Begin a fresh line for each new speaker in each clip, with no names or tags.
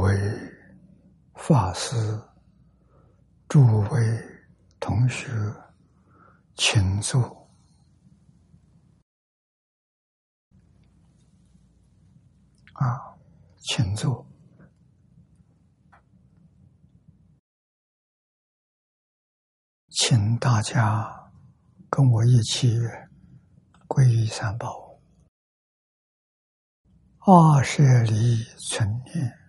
位法师、诸位同学，请坐。啊，请坐，请大家跟我一起皈依三宝。二舍离存念，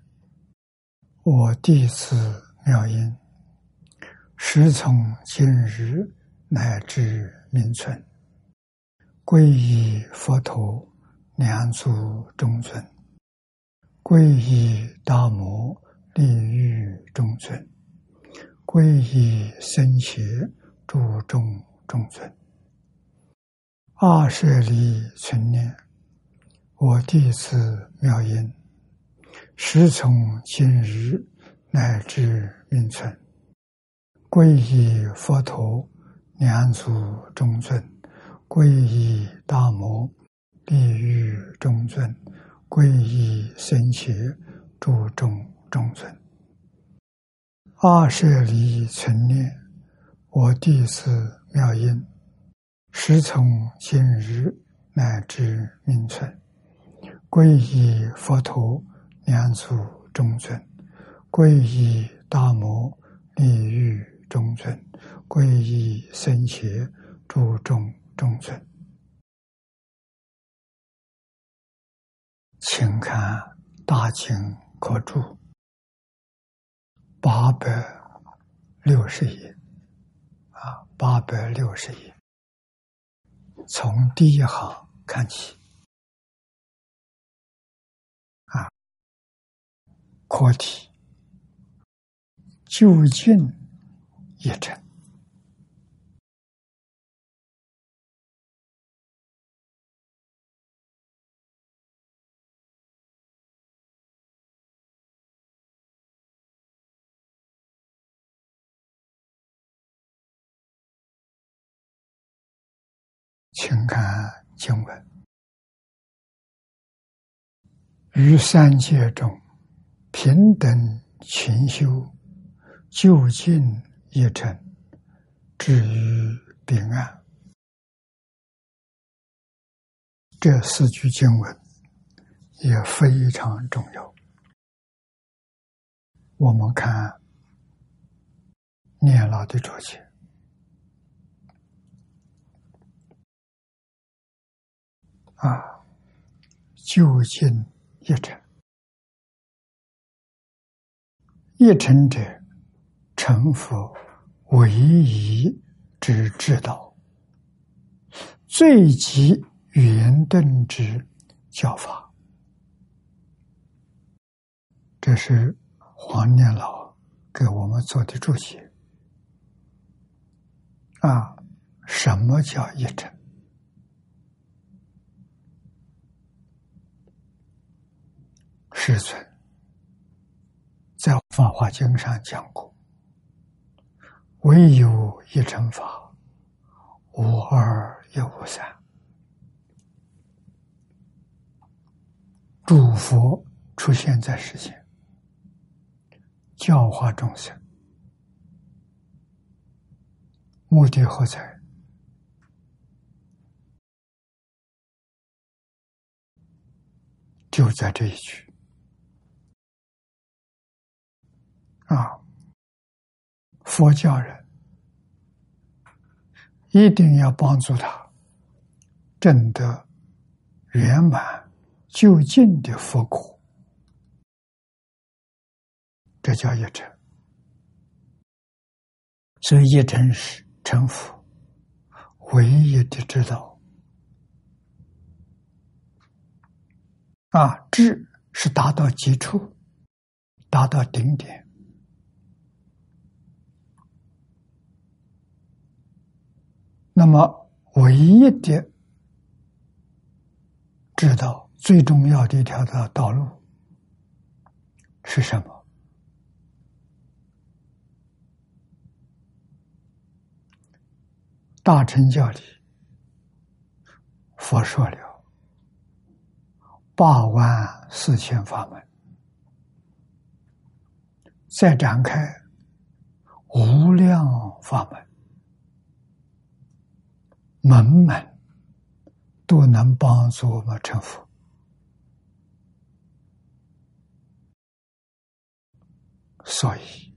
我弟子妙音，时从今日乃至明存，皈依佛陀、两足中尊，皈依大摩利欲中尊，皈依僧伽诸众中尊，二舍离存念。我弟子妙音，时从今日乃至命存，皈依佛陀、两足中尊，皈依大摩地狱中尊，皈依僧伽诸众中尊。二舍离存念，我弟子妙音，时从今日乃至命存。皈依佛陀，两足中尊；皈依大摩利欲中尊；皈依僧伽诸众中尊。请看《大经可注》八百六十页，啊，八百六十页，从第一行看起。课题。究竟一成，请看经文：于三界中。平等勤修，就近一成，至于彼岸。这四句经文也非常重要。我们看念老的注解啊，就近一成。一成者，成佛唯一之之道，最极圆顿之教法。这是黄念老给我们做的注解。啊，什么叫一成？师尊。在《法华经》上讲过：“唯有一乘法，无二也无三。诸佛出现在世间，教化众生，目的何在？就在这一句。”啊，佛教人一定要帮助他证得圆满究竟的佛果，这叫一成。所以一成是成佛唯一的知道。啊，智是达到极处，达到顶点。那么，唯一的知道最重要的一条的道路是什么？大乘教里，佛说了八万四千法门，再展开无量法门，门门都能帮助我们成佛。所以，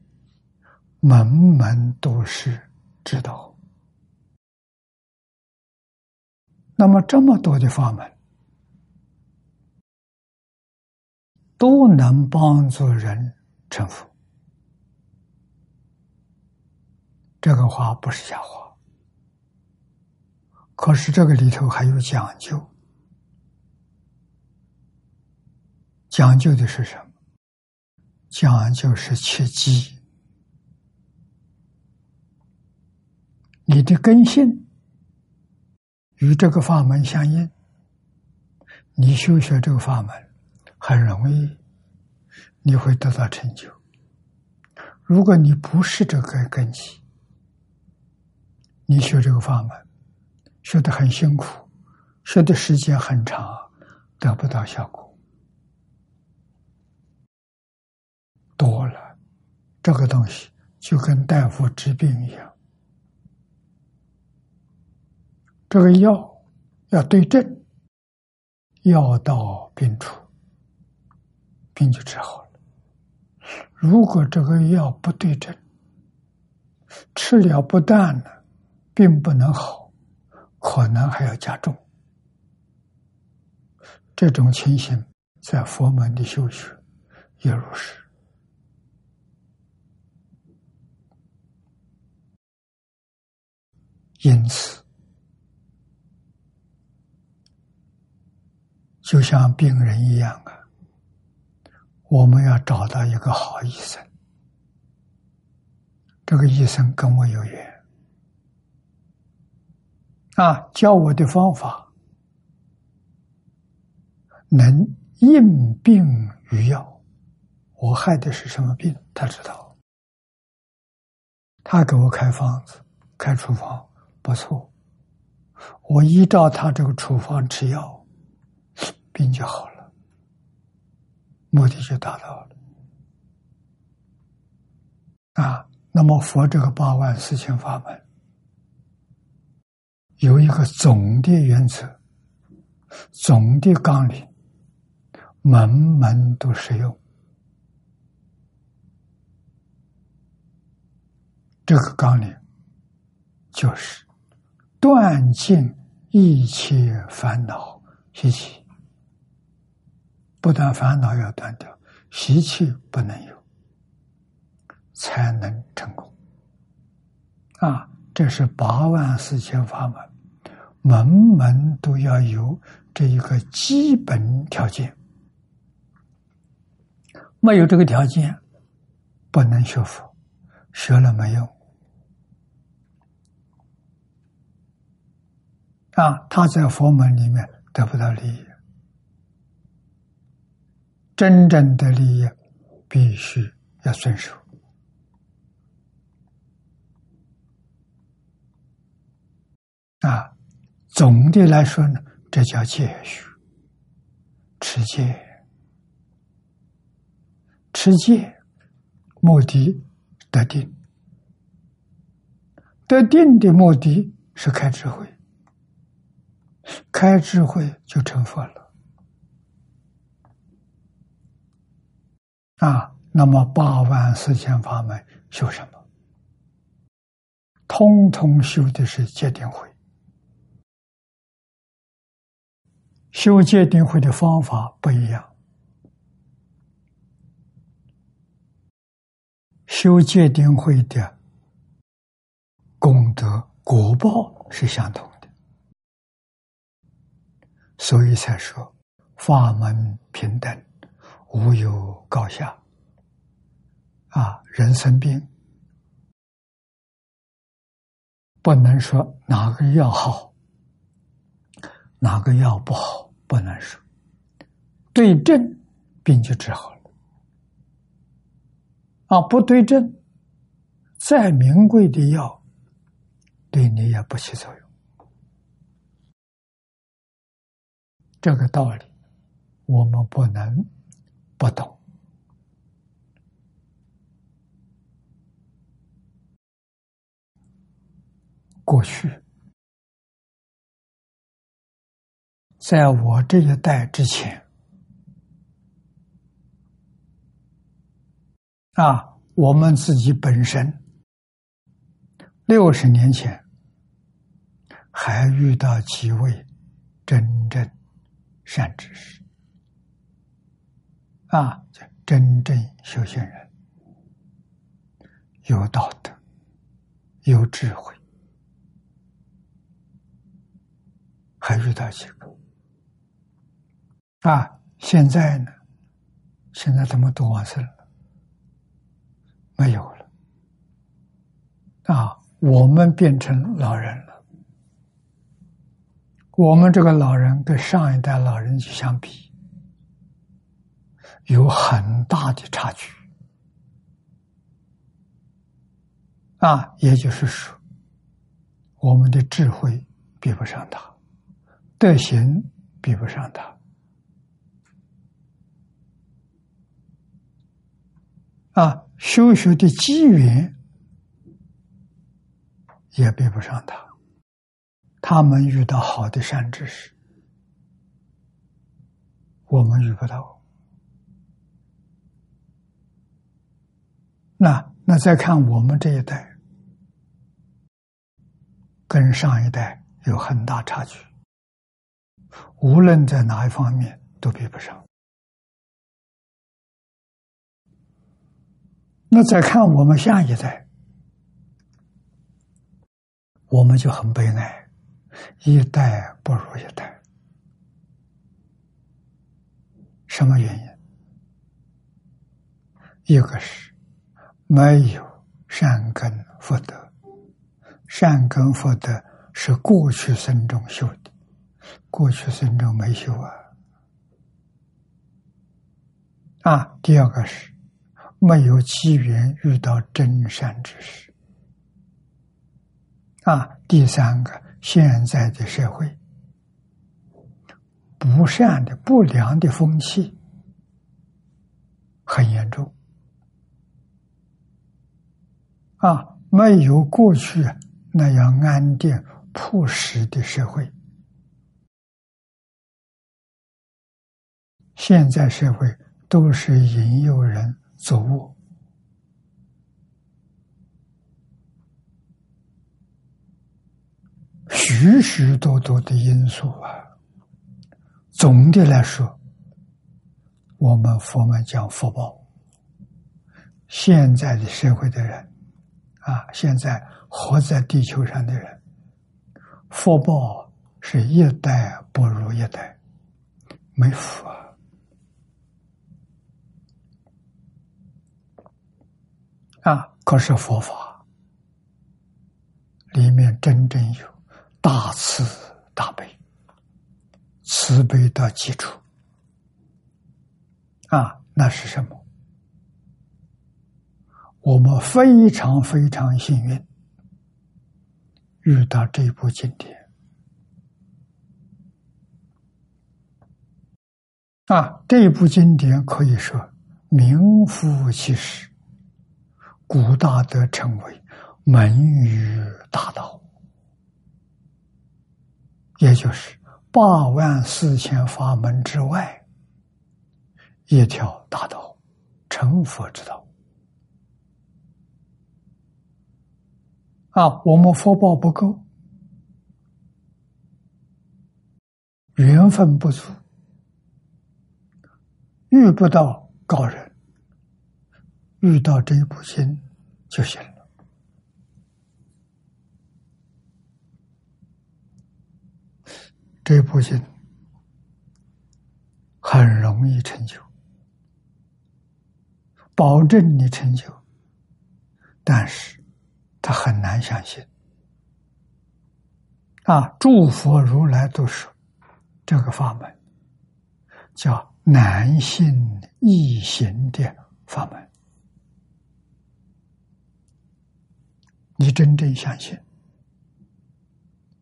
门门都是知道。那么，这么多的法门。都能帮助人成佛，这个话不是假话。可是这个里头还有讲究，讲究的是什么？讲究是切机，你的根性与这个法门相应，你修学这个法门。很容易，你会得到成就。如果你不是这个根基，你学这个法门，学的很辛苦，学的时间很长，得不到效果。多了，这个东西就跟大夫治病一样，这个药要对症，药到病除。病就治好了。如果这个药不对症，吃了不但呢，并不能好，可能还要加重。这种情形在佛门的修学也如是。因此，就像病人一样啊。我们要找到一个好医生，这个医生跟我有缘啊，教我的方法能应病于药。我害的是什么病？他知道，他给我开方子、开处方，不错，我依照他这个处方吃药，病就好了。目的就达到了啊！那么佛这个八万四千法门有一个总的原则、总的纲领，门门都适用。这个纲领就是断尽一切烦恼习气。不但烦恼要断掉，习气不能有，才能成功。啊，这是八万四千法门，门门都要有这一个基本条件，没有这个条件，不能学佛，学了没用。啊，他在佛门里面得不到利益。真正的利益必须要遵守啊！总的来说呢，这叫戒许，持戒，持戒，目的得定，得定的目的是开智慧，开智慧就成佛了。啊，那么八万四千法门修什么？通通修的是戒定慧。修戒定慧的方法不一样，修戒定慧的功德果报是相同的，所以才说法门平等。无有高下，啊！人生病，不能说哪个药好，哪个药不好，不能说，对症病就治好了。啊，不对症，再名贵的药对你也不起作用。这个道理我们不能不懂。过去。在我这一代之前，啊，我们自己本身六十年前还遇到几位真正善知识，啊，真正修行人，有道德，有智慧。还遇到几个啊？现在呢？现在他们都往生了，没有了啊！我们变成老人了，我们这个老人跟上一代老人去相比，有很大的差距啊！也就是说，我们的智慧比不上他。德行比不上他啊，修学的机缘也比不上他。他们遇到好的善知识，我们遇不到。那那再看我们这一代，跟上一代有很大差距。无论在哪一方面都比不上。那再看我们下一代，我们就很悲哀，一代不如一代。什么原因？一个是没有善根福德，善根福德是过去生中修的。过去生中没修啊，啊，第二个是没有机缘遇到真善之事，啊，第三个现在的社会不善的不良的风气很严重，啊，没有过去那样安定朴实的社会。现在社会都是引诱人走误，许许多多的因素啊。总的来说，我们佛门讲福报。现在的社会的人啊，现在活在地球上的人，福报是一代不如一代，没福啊。啊！可是佛法里面真正有大慈大悲，慈悲的基础啊，那是什么？我们非常非常幸运遇到这部经典啊！这部经典可以说名副其实。古大德称为门语大道，也就是八万四千法门之外一条大道，成佛之道。啊，我们福报不够，缘分不足，遇不到高人。遇到这部经就行了。这部经很容易成就，保证你成就，但是他很难相信。啊，诸佛如来都说这个法门叫难信易行的法门。你真正相信，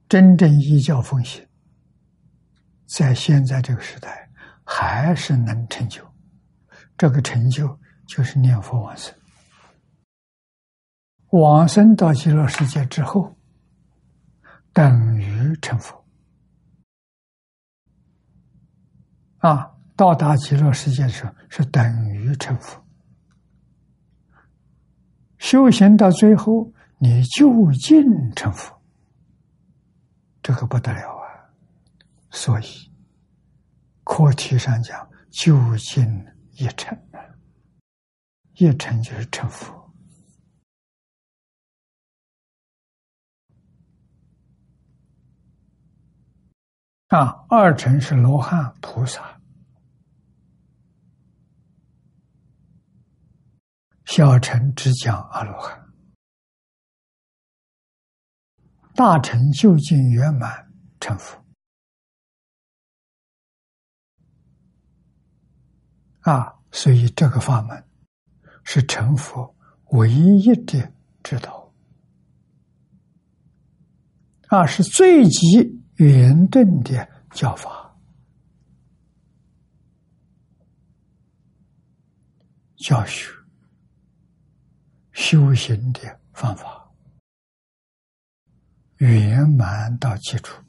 真正依教奉行，在现在这个时代，还是能成就。这个成就就是念佛往生。往生到极乐世界之后，等于成佛。啊，到达极乐世界的时候是等于成佛。修行到最后，你就近成佛，这个不得了啊！所以课题上讲，就近一成啊，一成就是成佛。啊，二乘是罗汉菩萨，小乘只讲阿罗汉，大成究竟圆满成佛。啊，所以这个法门是成佛唯一的指导，啊，是最极。圆顿的教法，教学修行的方法，圆满到基础，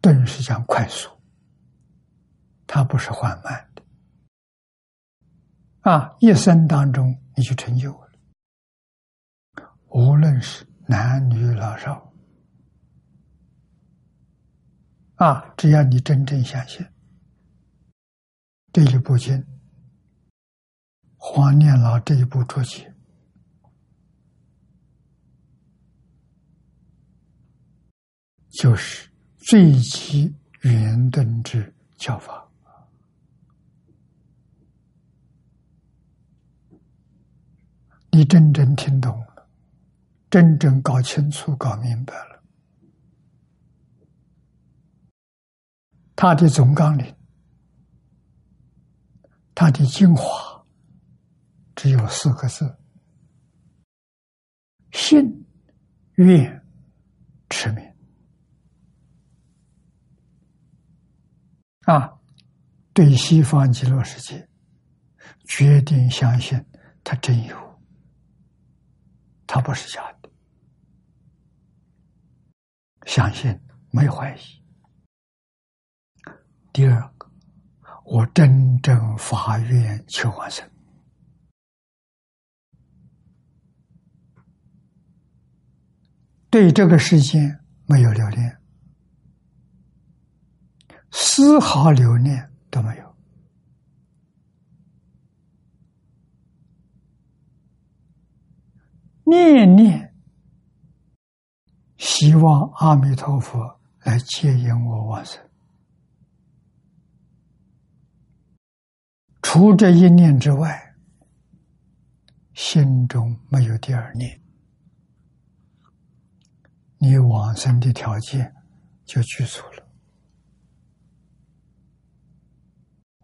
顿时讲快速，它不是缓慢的。啊，一生当中你就成就了，无论是男女老少。啊！只要你真正相信这一部经，黄念老这一部注解，就是最极圆顿之教法。你真正听懂了，真正搞清楚、搞明白了。他的总纲领，他的精华，只有四个字：信、愿、持名。啊，对西方极乐世界，决定相信他真有，他不是假的，相信没怀疑。第二个，我真正发愿求往生，对这个世界没有留恋，丝毫留恋都没有，念念希望阿弥陀佛来接引我往生。除这一念之外，心中没有第二念，你往生的条件就具足了。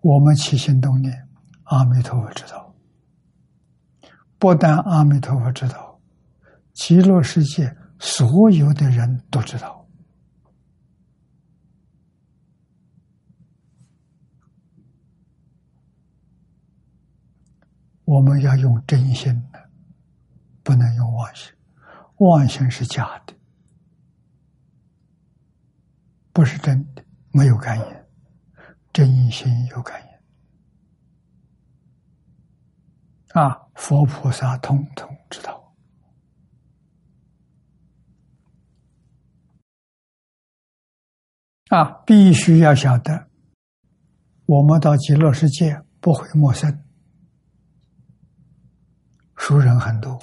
我们起心动念，阿弥陀佛知道；不但阿弥陀佛知道，极乐世界所有的人都知道。我们要用真心的，不能用妄心。妄心是假的，不是真的，没有感应。真心有感应啊！佛菩萨通通知道啊！必须要晓得，我们到极乐世界不会陌生。熟人很多，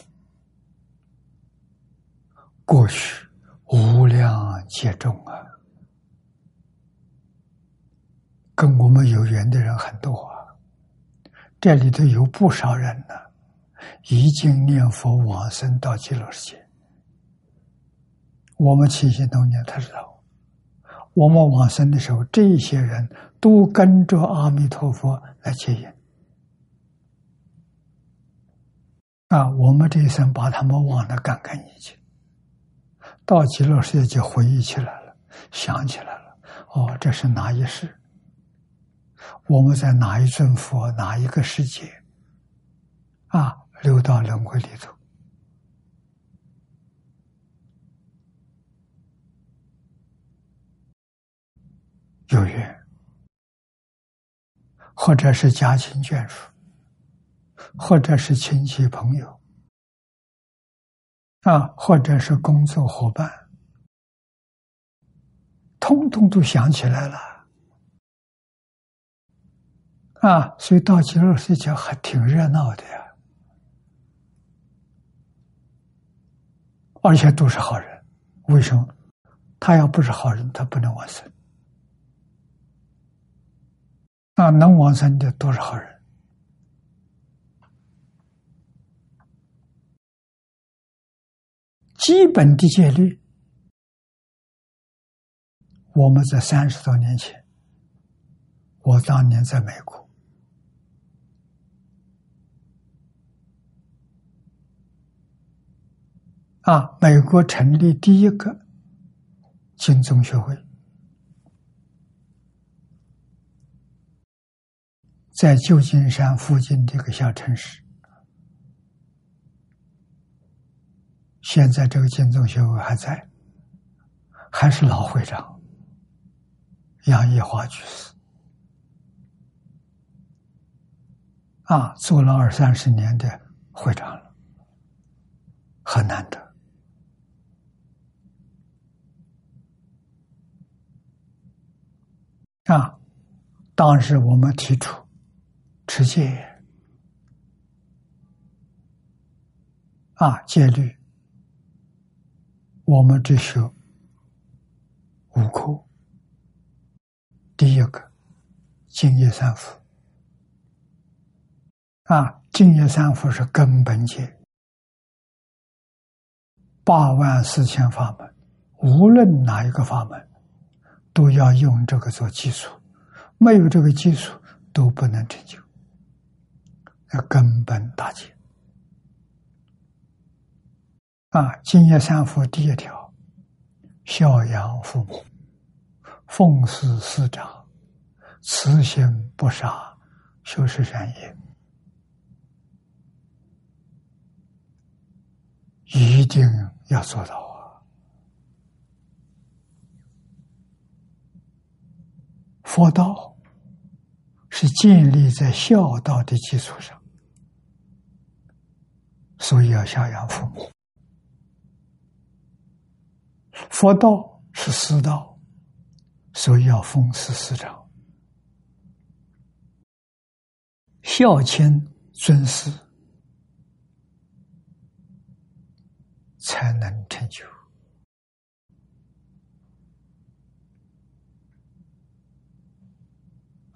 过去无量劫众啊，跟我们有缘的人很多啊，这里头有不少人呢，已经念佛往生到极乐世界。我们起心动念，他知道，我们往生的时候，这些人都跟着阿弥陀佛来接引。啊，我们这一生把他们忘得干干净净，到极乐世界就回忆起来了，想起来了。哦，这是哪一世？我们在哪一尊佛，哪一个世界？啊，六道轮回里头。有缘。或者是家亲眷属，或者是亲戚朋友。啊，或者是工作伙伴。通通都想起来了。啊，所以到极乐世界还挺热闹的呀，而且都是好人，为什么？他要不是好人，他不能往生。那能往生的都是好人。基本的戒律，我们在三十多年前，我当年在美国，啊，美国成立第一个。金宗学会，在旧金山附近的一个小城市。现在这个金宗学会还在，还是老会长杨义华居士啊，做了二三十年的会长了，很难得。啊！当时我们提出持戒啊，戒律，我们只学五科。第一个，净业三福啊，净业三福是根本戒，八万四千法门，无论哪一个法门。都要用这个做基础，没有这个基础都不能成就，要根本大戒。啊，敬业三福第一条，孝养父母，奉事师长，慈心不杀，修持善业，一定要做到。佛道是建立在孝道的基础上，所以要孝养父母。佛道是师道，所以要奉师师长，孝亲尊师，才能成就。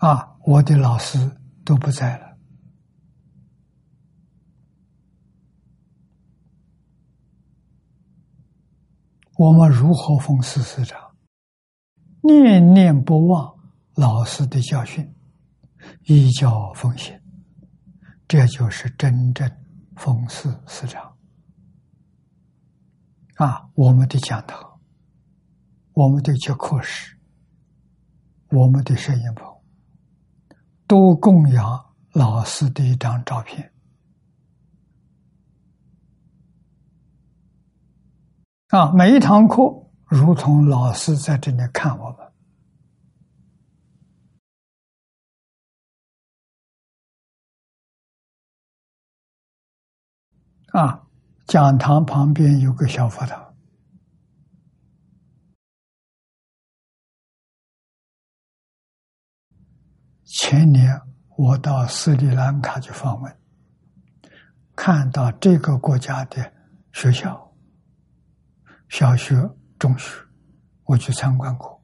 啊，我的老师都不在了，我们如何奉事师长？念念不忘老师的教训，依教奉行，这就是真正奉事师长。啊，我们的讲堂，我们的教课室，我们的摄影棚。都供养老师的一张照片啊！每一堂课，如同老师在这里看我们啊。讲堂旁边有个小佛堂，前年我到斯里兰卡去访问，看到这个国家的学校、小学、中学，我去参观过。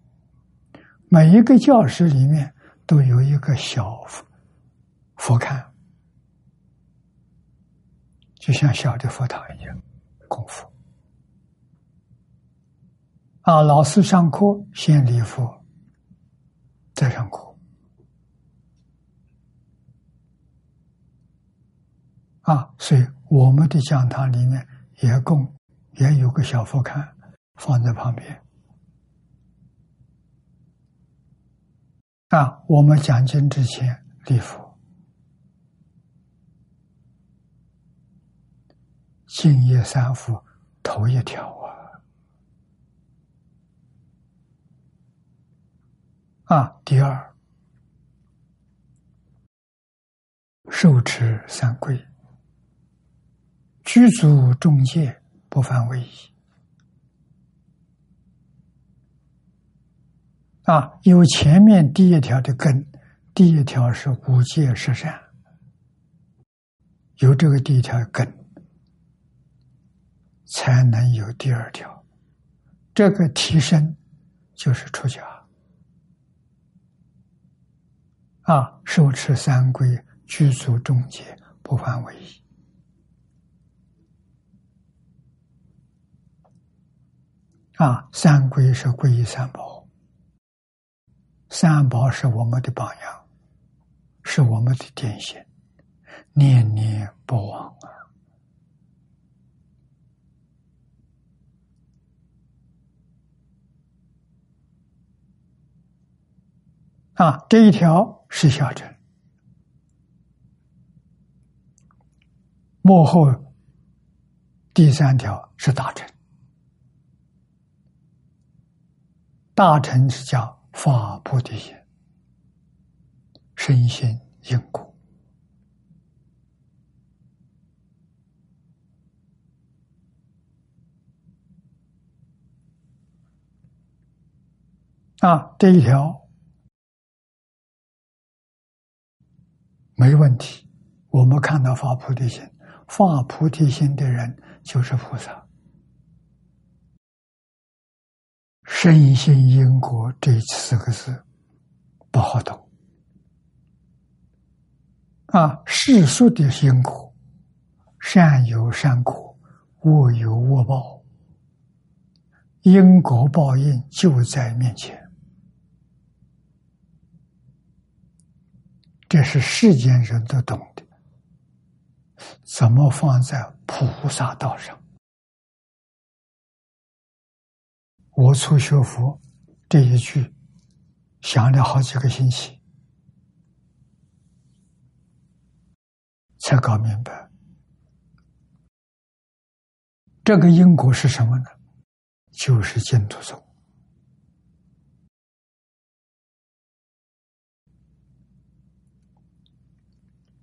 每一个教室里面都有一个小佛佛龛，就像小的佛堂一样供佛。啊，老师上课先礼佛，再上课。啊，所以我们的讲堂里面也供，也有个小佛龛放在旁边。啊，我们讲经之前礼佛，敬业三福头一条啊！啊，第二，受持三规，居足中戒，不犯违仪。啊，有前面第一条的根，第一条是五戒十善，有这个第一条根，才能有第二条，这个提升就是出家。啊，受持三规，居足中戒，不犯违仪。啊，三规是皈依三宝，三宝是我们的榜样，是我们的典型，念念不忘啊！啊，这一条。是小乘，幕后第三条是大乘。大乘是叫发菩提心，深信因果啊，这一条。没问题，我们看到发菩提心，发菩提心的人就是菩萨。深信因果这四个字不好懂啊！世俗的因果，善有善果，恶有恶报，因果报应就在面前。这是世间人都懂的，怎么放在菩萨道上？我初学佛这一句，想了好几个星期，才搞明白。这个因果是什么呢？就是净土宗。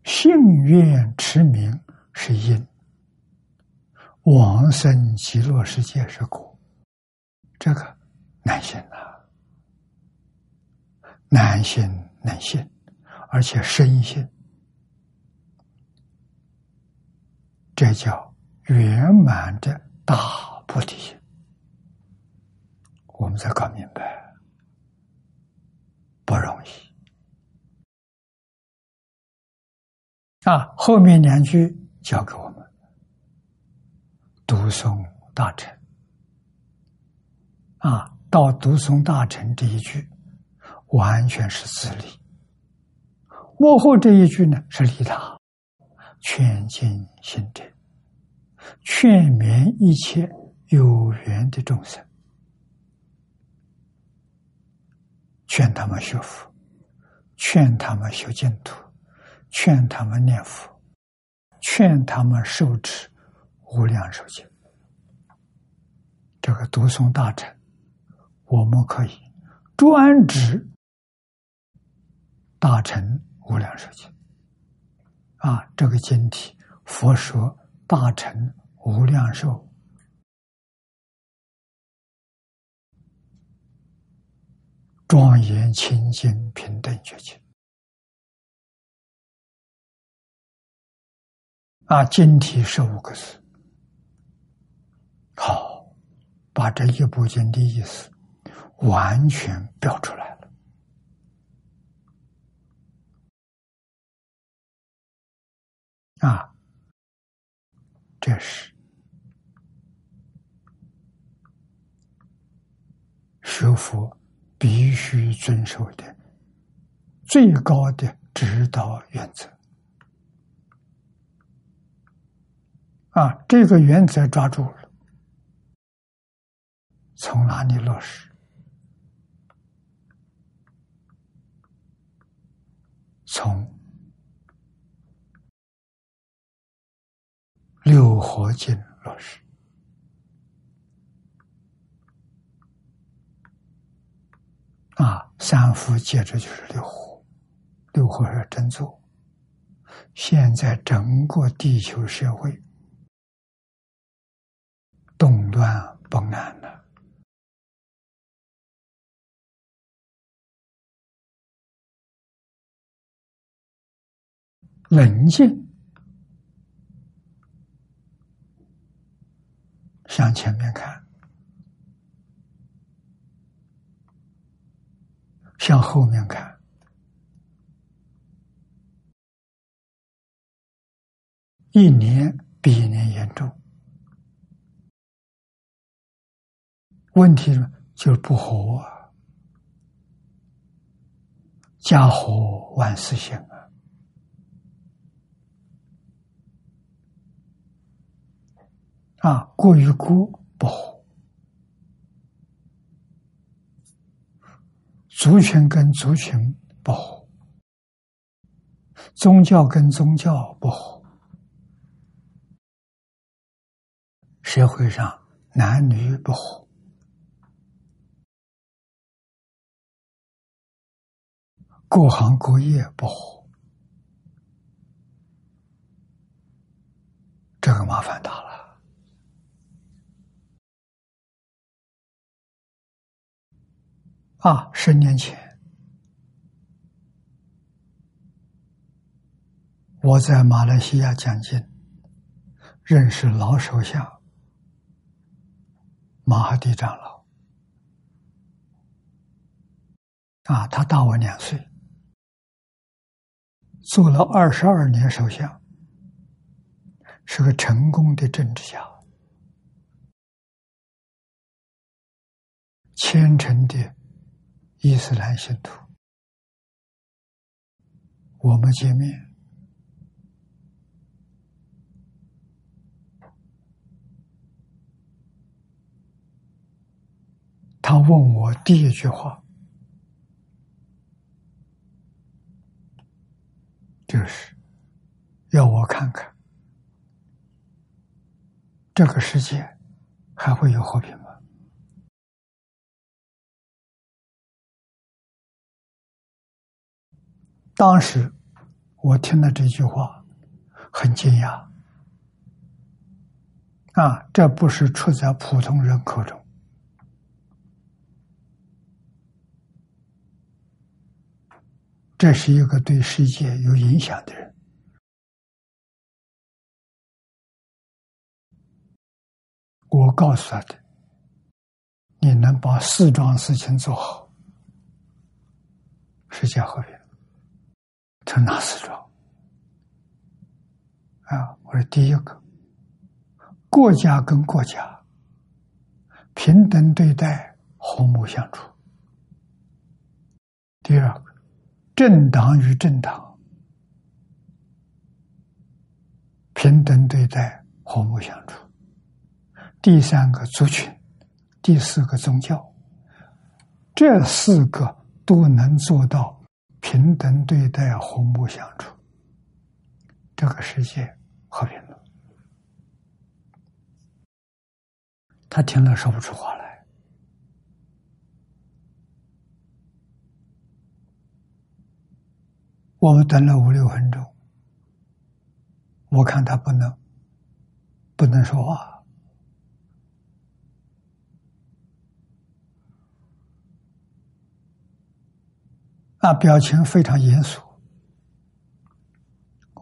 信愿持名是因，往生极乐世界是果，这个难信呐，难信难信，而且深信，这叫圆满的大菩提心。我们才搞明白，不容易。啊，后面两句教给我们：读诵大臣。啊，到读诵大乘这一句，完全是自利；幕后这一句呢，是利他，劝进心者，劝勉一切有缘的众生，劝他们学佛，劝他们修净土。劝他们念佛，劝他们受持无量寿经。这个读诵大乘，我们可以专指大乘无量寿经。啊，这个经体，佛说大乘无量寿，庄严清净平等觉经。啊，经体十五个字，好，把这一部经的意思完全标出来了。啊，这是学佛必须遵守的最高的指导原则。啊，这个原则抓住了，从哪里落实？从六合经落实。啊，三伏接着就是六火，六火是真做。现在整个地球社会动乱不安了，冷静。向前面看，向后面看，一年比一年严重。问题呢就是不和，家和万事兴啊。啊，过于孤不和，族群跟族群不和，宗教跟宗教不和，社会上男女不和，各行各业不和，这个麻烦大了。啊，十年前，我在马来西亚讲经，认识老首相马哈蒂长老。啊，他大我两岁，做了二十二年首相，是个成功的政治家，虔诚的。伊斯兰信徒，我们见面，他问我第一句话，就是要我看看这个世界还会有和平吗？当时我听了这句话，很惊讶。啊，这不是出在普通人口中，这是一个对世界有影响的人。我告诉他的，你能把四桩事情做好，世界和平。他哪四桩？啊，我说第一个，国家跟国家平等对待，和睦相处；第二个，政党与政党平等对待，和睦相处；第三个，族群；第四个，宗教。这四个都能做到。平等对待，和睦相处，这个世界和平了。他听了说不出话来。我们等了五六分钟，我看他不能，不能说话。啊，表情非常严肃，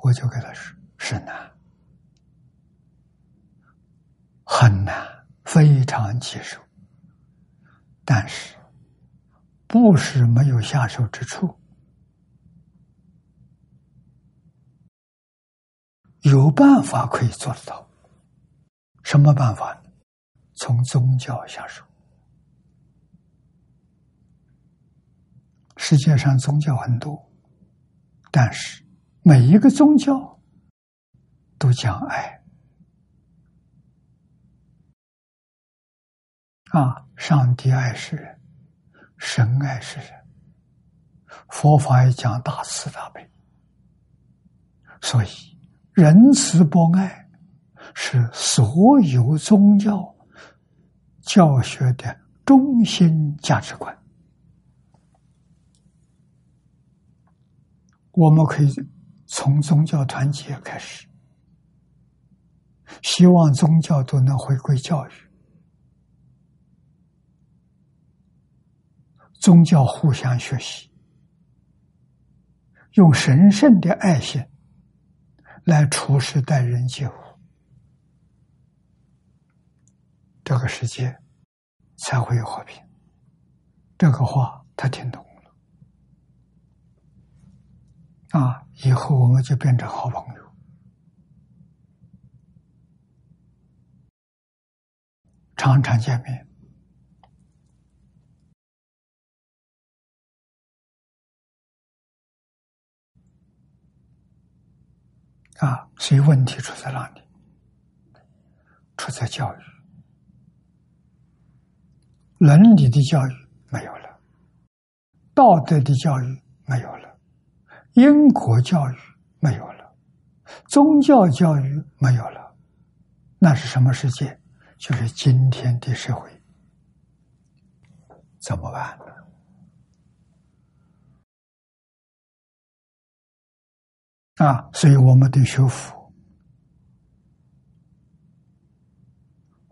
我就给他说：“是难，很难，非常棘手。但是，不是没有下手之处，有办法可以做得到。什么办法呢？从宗教下手。”世界上宗教很多，但是每一个宗教都讲爱啊！上帝爱世人，神爱世人，佛法也讲大慈大悲，所以仁慈博爱是所有宗教教学的中心价值观。我们可以从宗教团结开始，希望宗教都能回归教育，宗教互相学习，用神圣的爱心来处事待人接物，这个世界才会有和平。这个话他听懂。啊！以后我们就变成好朋友，常常见面。啊，所以问题出在哪里？出在教育，伦理的教育没有了，道德的教育没有了。因果教育没有了，宗教教育没有了，那是什么世界？就是今天的社会，怎么办呢？啊，所以我们对学佛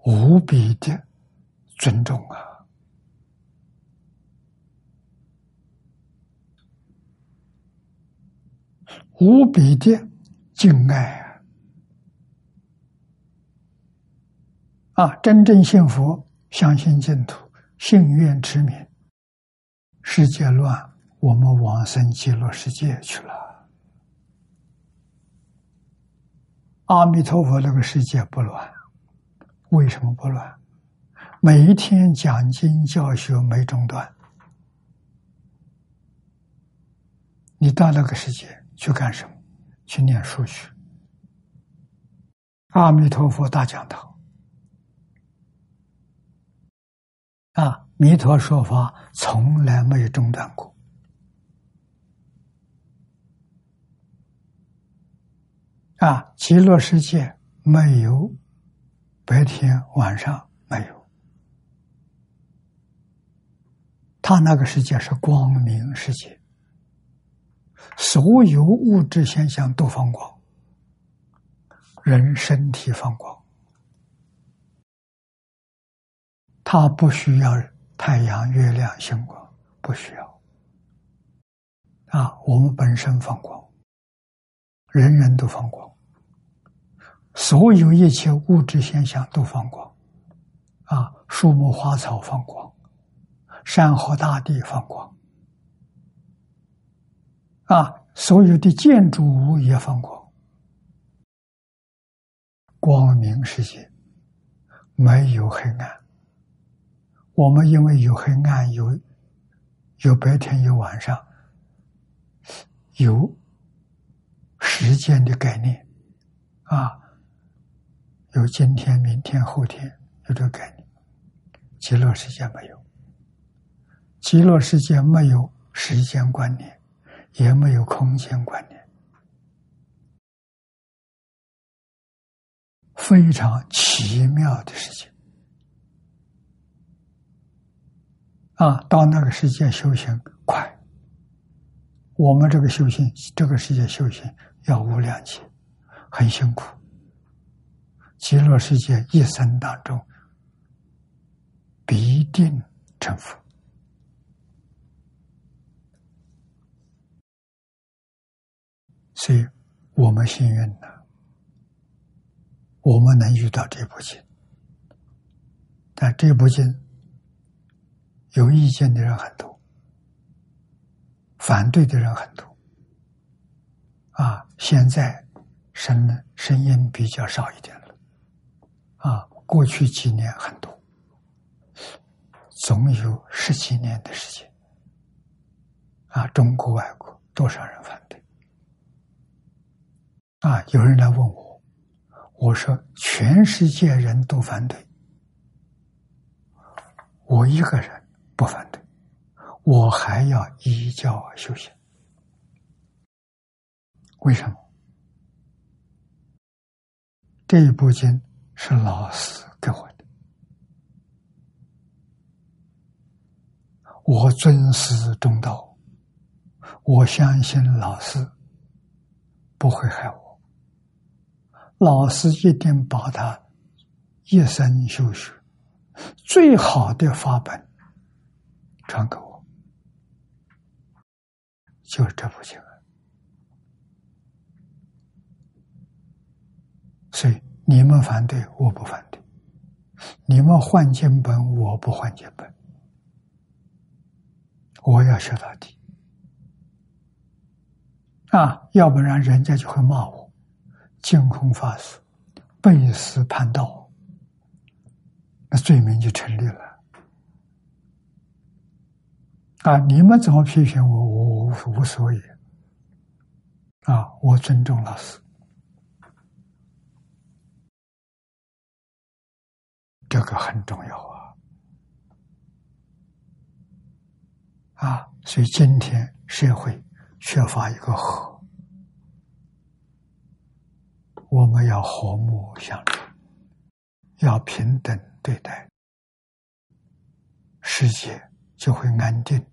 无比的尊重啊。无比的敬爱啊！啊，真正信佛、相信净土、信愿持名，世界乱，我们往生极乐世界去了。阿弥陀佛，那个世界不乱，为什么不乱？每一天讲经教学没中断，你到那个世界。去干什么？去念书去。阿弥陀佛大讲堂啊，弥陀说法从来没有中断过啊，极乐世界没有白天晚上没有，他那个世界是光明世界。所有物质现象都放光，人身体放光，它不需要太阳、月亮、星光，不需要。啊，我们本身放光，人人都放光，所有一切物质现象都放光，啊，树木花草放光，山河大地放光。啊，所有的建筑物也放光，光明世界没有黑暗。我们因为有黑暗，有有白天，有晚上，有时间的概念啊，有今天、明天、后天，有这个概念。极乐世界没有，极乐世界没有时间观念。也没有空间观念，非常奇妙的事情啊！到那个世界修行快，我们这个修行，这个世界修行要无量劫，很辛苦。极乐世界一生当中必定成佛。所以，我们幸运的，我们能遇到这部经。但这部经有意见的人很多，反对的人很多。啊，现在声声音比较少一点了。啊，过去几年很多，总有十几年的时间。啊，中国、外国多少人反对？啊！有人来问我，我说全世界人都反对，我一个人不反对，我还要依教修行。为什么？这一部经是老师给我的，我尊师重道，我相信老师不会害我，老师一定把他一生修学最好的法本传给我，就是这部经。所以你们反对，我不反对；你们换经本，我不换经本。我要学到底啊！要不然人家就会骂我，净空法师背师叛道，那罪名就成立了啊！你们怎么批评我，我无所谓啊！我尊重老师。这个很重要啊！啊，所以今天社会缺乏一个和，我们要和睦相处，要平等对待，世界就会安定，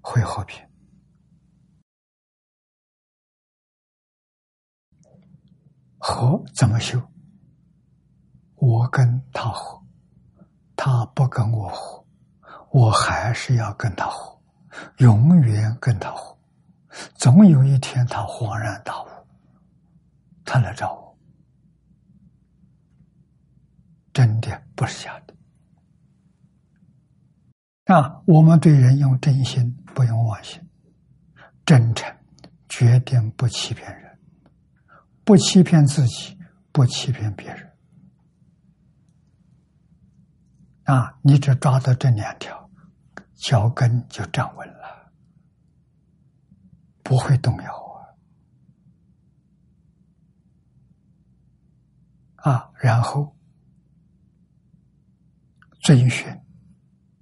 会和平。和怎么修？我跟他和，他不跟我和，我还是要跟他和，永远跟他和。总有一天，他恍然大悟，他来找我，真的不是假的。啊，我们对人用真心，不用妄心，真诚，决定不欺骗人，不欺骗自己，不欺骗别人。啊！你只抓到这两条，脚跟就站稳了，不会动摇啊！然后遵循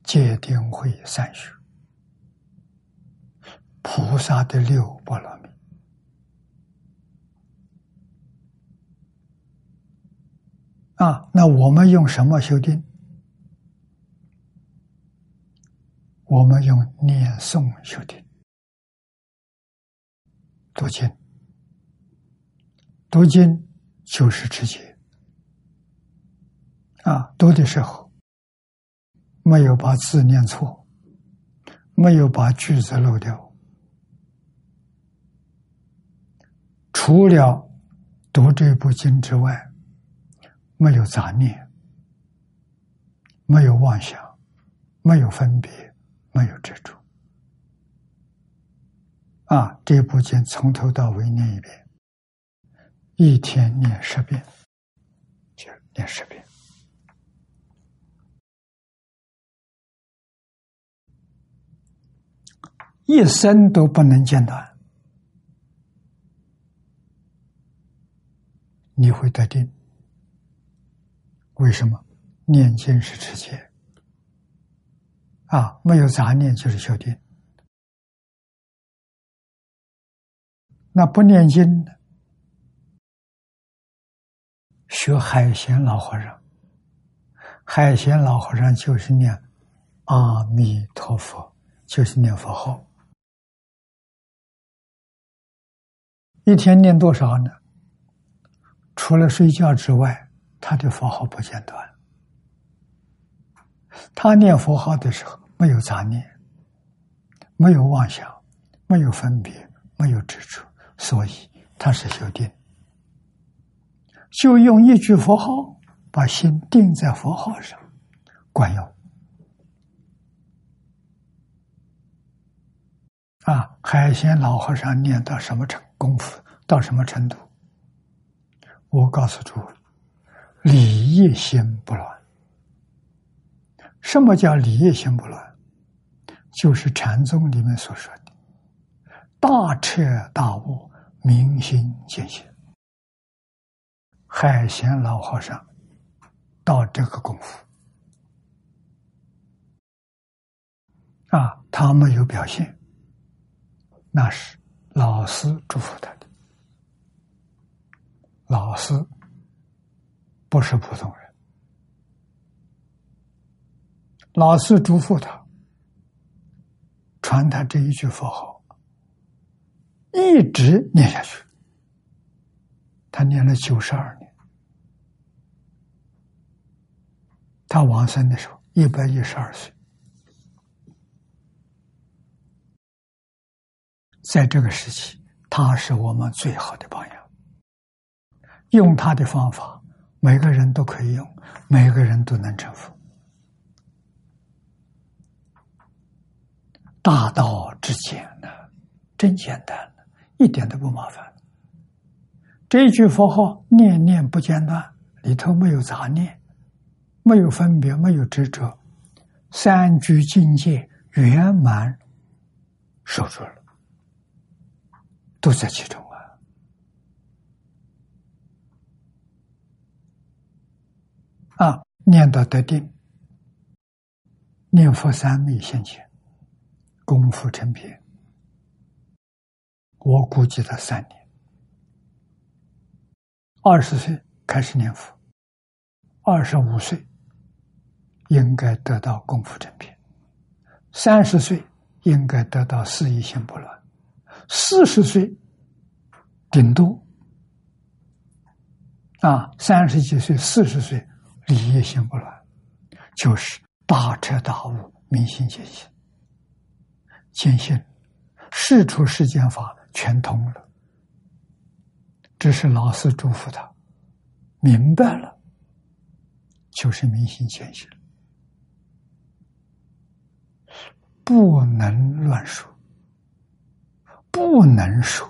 戒定慧三学，菩萨的六波罗蜜啊！那我们用什么修定？我们用念诵修定，读经，读经就是直接啊，读的时候没有把字念错，没有把句子漏掉，除了读这部经之外，没有杂念，没有妄想，没有分别。没有执着啊！这部经从头到尾念一遍，一天念十遍，就念十遍，一生都不能间断，你会得定。为什么？念经是持戒。啊，没有杂念就是修定。那不念经的，学海贤老和尚。海贤老和尚就是念阿弥陀佛，就是念佛号。一天念多少呢？除了睡觉之外，他的佛号不间断。他念佛号的时候。没有杂念，没有妄想，没有分别，没有执着，所以他是修定。就用一句佛号，把心定在佛号上，管用。啊，海鲜老和尚念到什么程度功夫，到什么程度？我告诉诸位，理业心不乱。什么叫理业心不乱？就是禅宗里面所说的“大彻大悟，明心见性”。海贤老和尚到这个功夫啊，他没有表现，那是老师祝福他的。老师不是普通人，老师嘱咐他。传他这一句佛号，一直念下去。他念了九十二年，他往生的时候一百一十二岁。在这个时期，他是我们最好的榜样。用他的方法，每个人都可以用，每个人都能成佛。大道至简呢，真简单了，一点都不麻烦。这一句佛号念念不间断，里头没有杂念，没有分别，没有执着，三句境界圆满守住了，都在其中啊！啊，念到得定，念佛三昧现前。功夫成片，我估计他三年。二十岁开始念佛，二十五岁应该得到功夫成片，三十岁应该得到四意心不乱，四十岁顶多啊，三十几岁、四十岁理业心不乱，就是大彻大悟、明心见性。坚信事出世间法全通了，这是老师祝福他明白了，就是明心见性，不能乱说，不能说，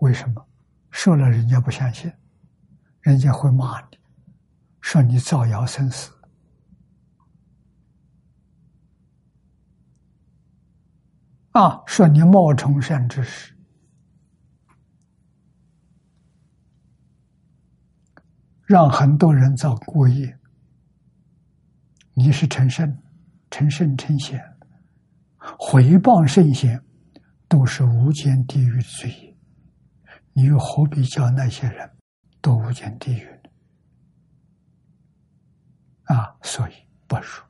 为什么？说了人家不相信，人家会骂你，说你造谣生事。啊，说你冒充善知识，让很多人造过业。你是成圣、成圣、成仙，回报圣贤都是无间地狱的罪业，你又何必叫那些人都无间地狱呢？啊，所以不说。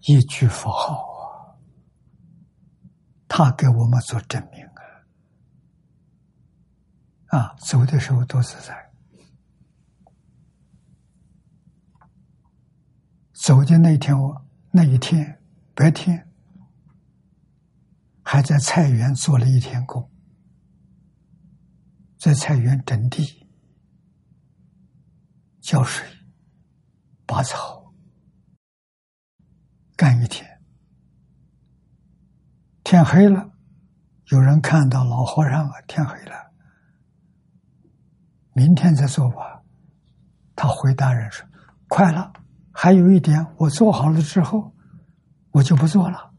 一句佛号啊，他给我们做证明啊！啊，走的时候都是在走的那一天，我那一天白天还在菜园做了一天工，在菜园整地、浇水、拔草。干一天，天黑了，有人看到老和尚啊，天黑了，明天再做吧。他回答人说：“快了，还有一点，我做好了之后，我就不做了。”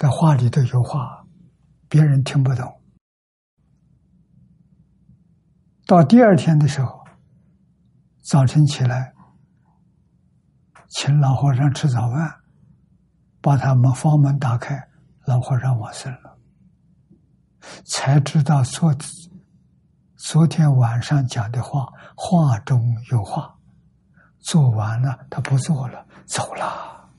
在话里头有话，别人听不懂。到第二天的时候，早晨起来。请老和尚吃早饭，把他们房门打开，老和尚往生了。才知道昨昨天晚上讲的话，话中有话。做完了，他不做了，走了。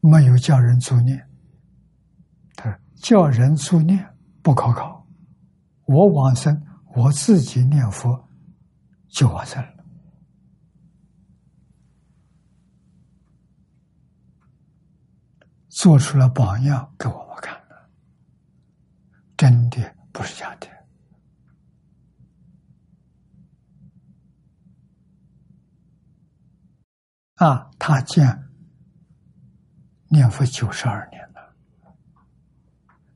没有叫人做念，他说叫人做念不可靠。我往生。我自己念佛就完事了，做出了榜样给我们看了，真的不是假的。啊，他见念佛九十二年了，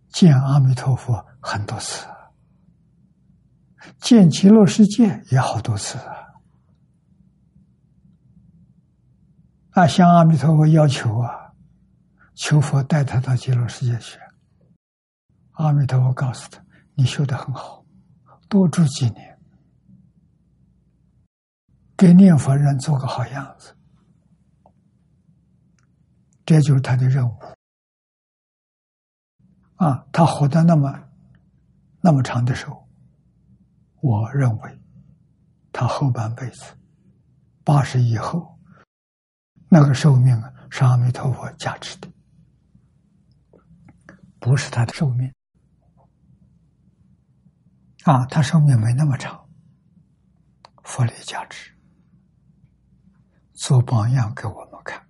见阿弥陀佛很多次。见极乐世界也好多次啊！啊，向阿弥陀佛要求啊，求佛带他到极乐世界去。阿弥陀佛告诉他：“你修的很好，多住几年，给念佛人做个好样子。”这就是他的任务。啊，他活的那么那么长的时候，我认为他后半辈子八十以后那个寿命是阿弥陀佛加持的，不是他的寿命啊，他寿命没那么长，佛力加持，做榜样给我们看。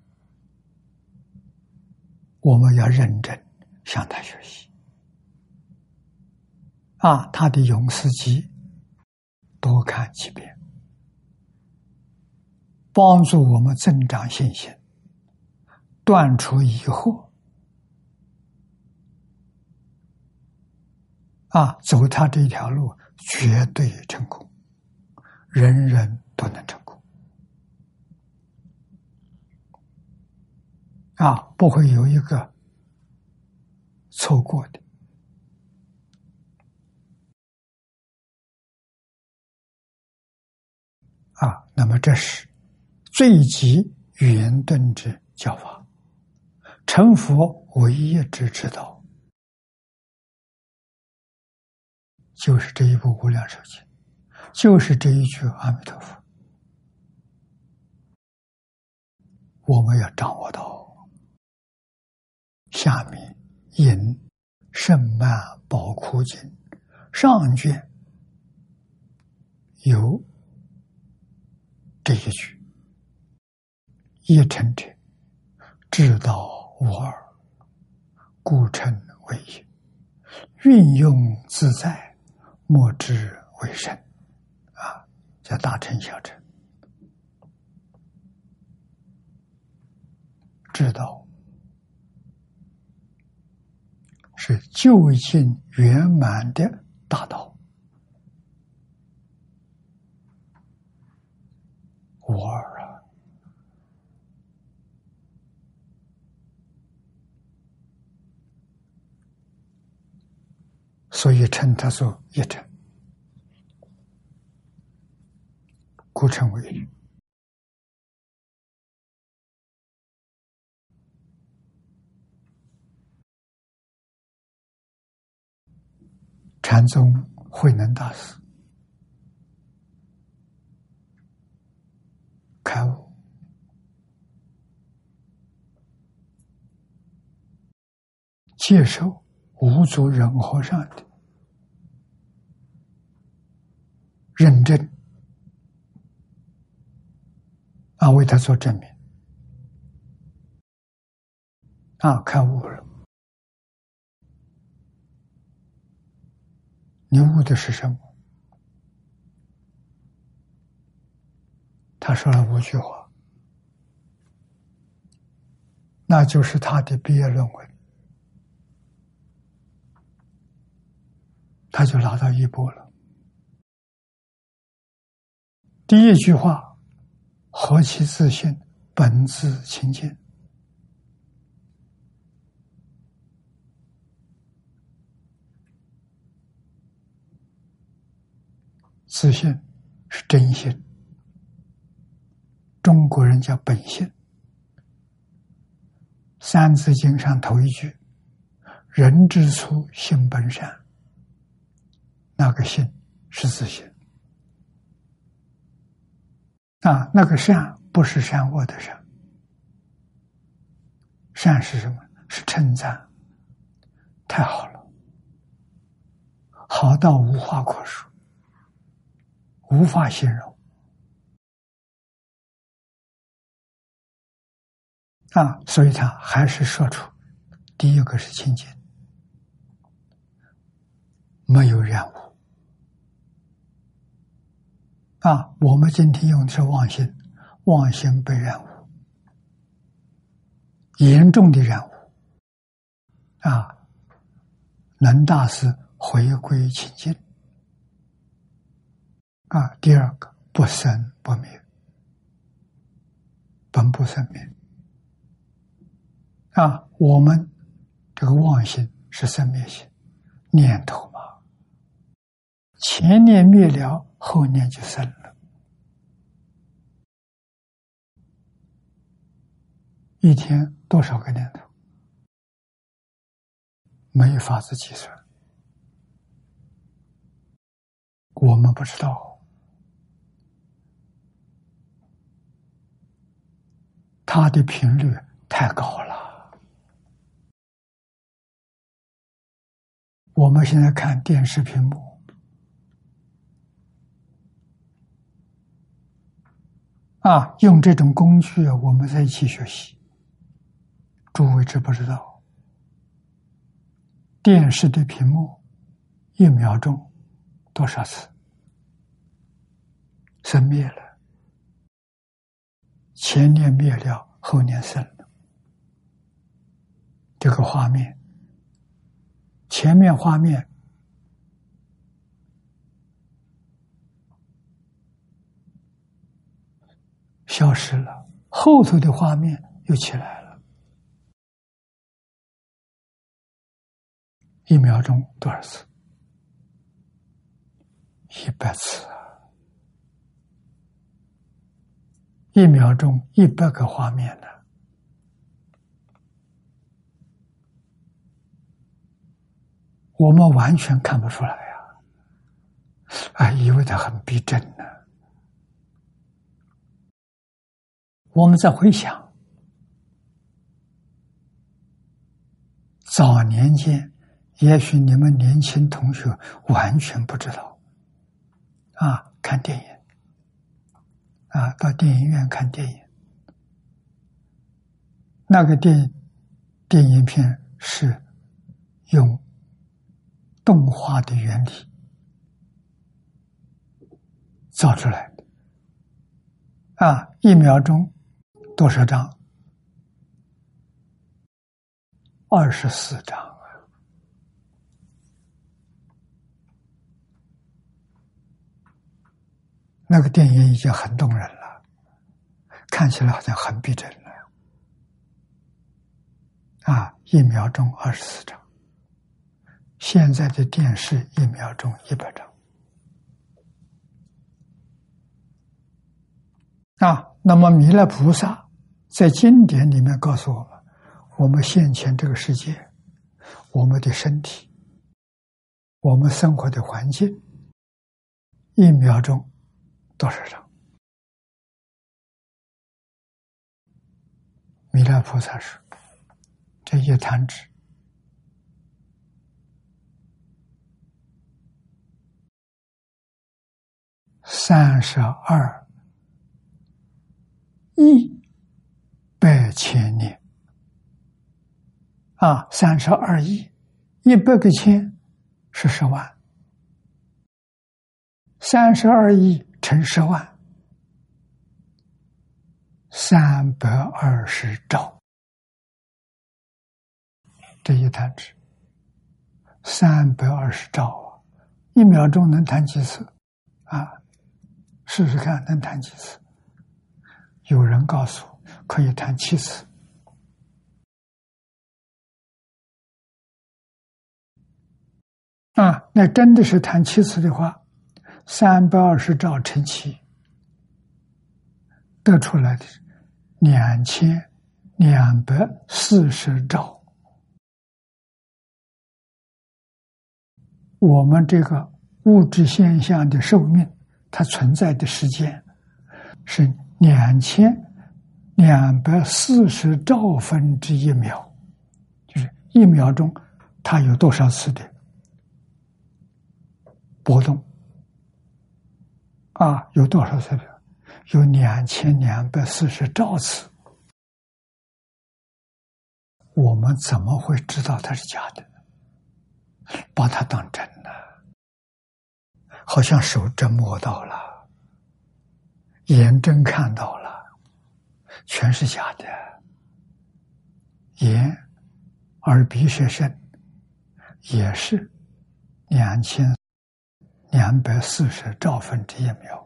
我们要认真向他学习啊！他的《永思集》多看几遍，帮助我们增长信心，断除疑惑啊！走他这条路，绝对成功，人人都能成功。啊，不会有一个错过的啊。那么，这是最极圆顿之教法，成佛唯一之之道，就是这一部《无量寿经》，就是这一句阿弥陀佛，我们要掌握到。下面引《圣曼宝库经》上卷有这一句：“一成者，知道无二，故称为一。运用自在，莫之为神。”啊，叫大乘小乘，知道。是究竟圆满的大道，无二啊！所以称他说一称，故称为。禅宗慧能大师开悟，接受五祖仁和尚的认证，啊，为他做证明，啊，开悟了。你悟的是什么？他说了五句话，那就是他的毕业论文，他就拿到一波了。第一句话：何其自信，本自清净。自信是真心，中国人叫本性。《三字经》上头一句：“人之初，性本善。”那个性是自信啊，那个善不是善恶的善，善是什么？是称赞，太好了，好到无话可说。无法形容啊，所以他还是说出第一个是清净，没有染污啊。我们今天用的是妄心，妄心被染污，严重的染污啊。能大师回归清净。啊，第二个不生不灭，本不生灭。啊，我们这个妄心是生灭心，念头，前念灭了，后念就生了。一天多少个念头？没法子计算，我们不知道，它的频率太高了。我们现在看电视屏幕，啊，用这种工具，我们在一起学习。诸位知不知道？电视的屏幕一秒钟多少次生灭了？前年灭了，后年生了。这个画面，前面画面消失了，后头的画面又起来了。一秒钟多少次？一百次啊！一秒钟一百个画面呢，我们完全看不出来呀！哎，以为它很逼真呢。我们在回想早年间。也许你们年轻同学完全不知道，啊，看电影，啊，到电影院看电影，那个电电影片是用动画的原理造出来的，啊，一秒钟多少张？二十四张。那个电影已经很动人了，看起来好像很逼真了。啊，一秒钟二十四张，现在的电视一秒钟一百张。啊，那么弥勒菩萨在经典里面告诉我们，我们现前这个世界，我们的身体，我们生活的环境，一秒钟。多少张？弥勒菩萨说：“这一弹指三十二亿百千年啊，三十二亿一百个千是十万，三十二亿。”乘十万，三百二十兆，这一弹指，三百二十兆啊！一秒钟能弹几次？啊，试试看能弹几次？有人告诉我可以弹七次，啊，那真的是弹七次的话。三百二十兆乘七，得出来的是两千两百四十兆。我们这个物质现象的寿命，它存在的时间是两千两百四十兆分之一秒，就是一秒钟，它有多少次的波动？啊，有多少次的？有两千两百四十兆次。我们怎么会知道它是假的？把它当真了，好像手真摸到了，眼真看到了，全是假的。眼、耳、鼻、舌、身也是两千。两百四十兆分之一秒，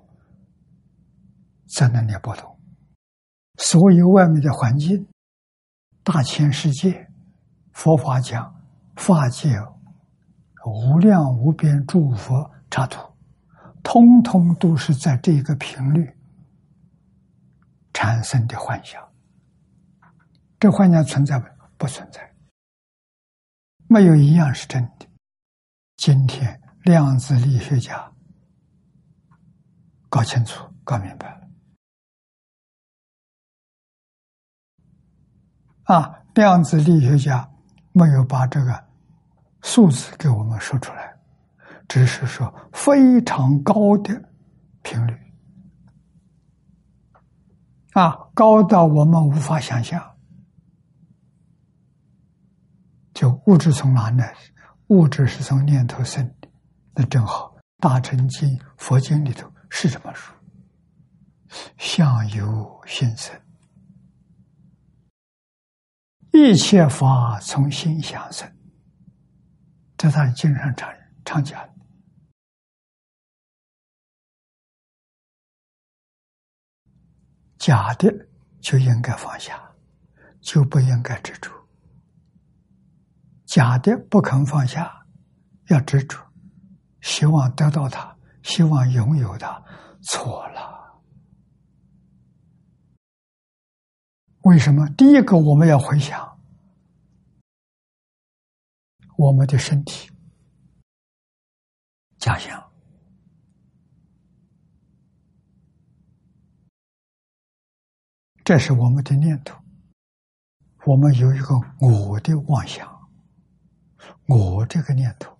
在那里波动。所有外面的环境，大千世界，佛法讲法界无量无边诸佛刹土，通通都是在这个频率产生的幻想。这幻想存在不？不存在。没有一样是真的。今天量子力学家搞清楚、搞明白了啊！量子力学家没有把这个数字给我们说出来，只是说非常高的频率啊，高到我们无法想象。就物质从哪来？物质是从念头生的，那正好《大乘经》佛经里头是这么说：“相由心生，一切法从心想生。”这他经常常常讲假的就应该放下，就不应该执着。假的不肯放下，要执着，希望得到它，希望拥有它，错了。为什么？第一个，我们要回想我们的身体假象，这是我们的念头，我们有一个我的妄想。我这个念头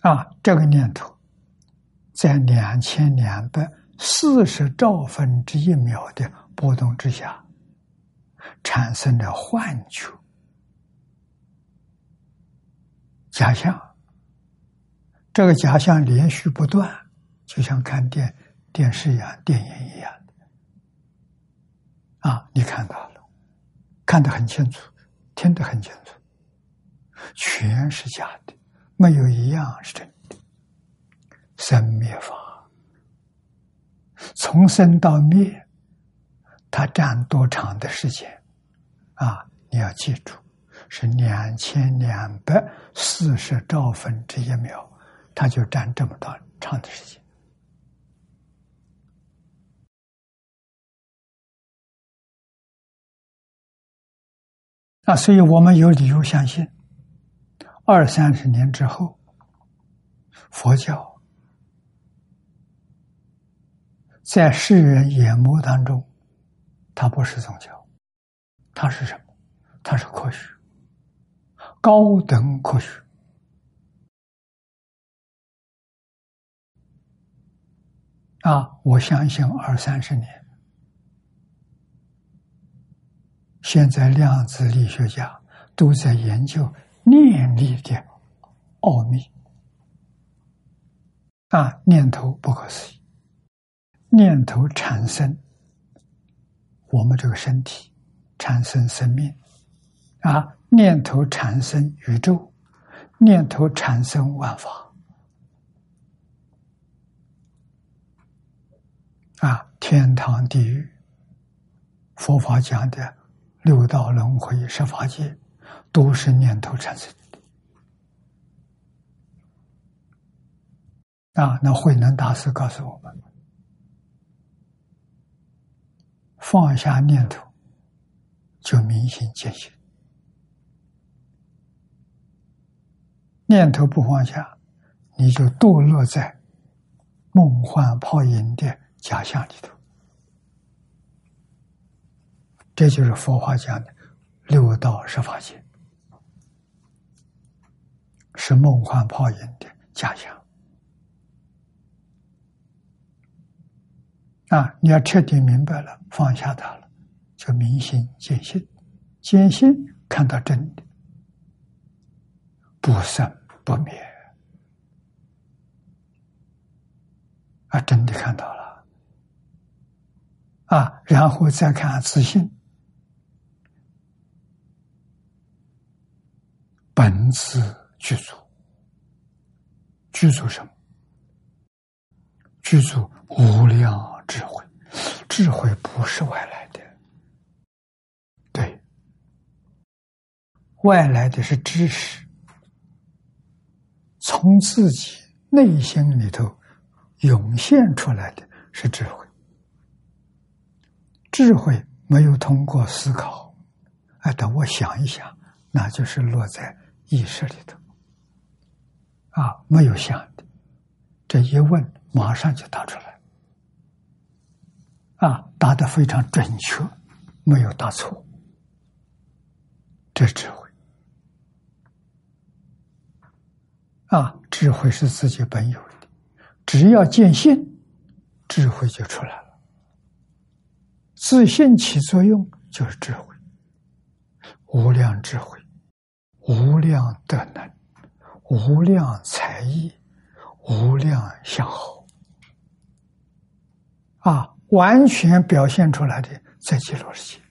啊，这个念头在两千两百四十兆分之一秒的波动之下，产生了幻觉、假象。这个假象连续不断，就像看电电视一样、电影一样啊！你看到了，看得很清楚。听得很清楚，全是假的，没有一样是真的。生灭法，从生到灭，它占多长的时间？啊，你要记住，是两千两百四十兆分之一秒，它就占这么多长的时间。啊，所以我们有理由相信，二三十年之后，佛教在世人眼目当中，它不是宗教，它是什么？它是科学，高等科学。啊，我相信二三十年。现在量子力学家都在研究念力的奥秘啊！念头不可思议，念头产生我们这个身体，产生生命啊！念头产生宇宙，念头产生万法啊！天堂、地狱，佛法讲的。六道轮回、十法界，都是念头产生的。啊，那慧能大师告诉我们：放下念头，就明心见性；念头不放下，你就堕落在梦幻泡影的假象里头。这就是佛法讲的六道十法界，是梦幻泡影的假象。啊，你要彻底明白了，放下它了，就明心见性，见性看到真的，不生不灭。啊，真的看到了。啊，然后再看自信。本自具足，具足什么？具足无量智慧，智慧不是外来的，对，外来的是知识，从自己内心里头涌现出来的是智慧，智慧没有通过思考，哎，等我想一想。那就是落在意识里头，啊，没有想的，这一问马上就答出来，啊，答的非常准确，没有答错，这智慧，啊，智慧是自己本有的，只要见性，智慧就出来了。自信起作用就是智慧，无量智慧，无量德能，无量才艺，无量相好，啊，完全表现出来的在极乐世界，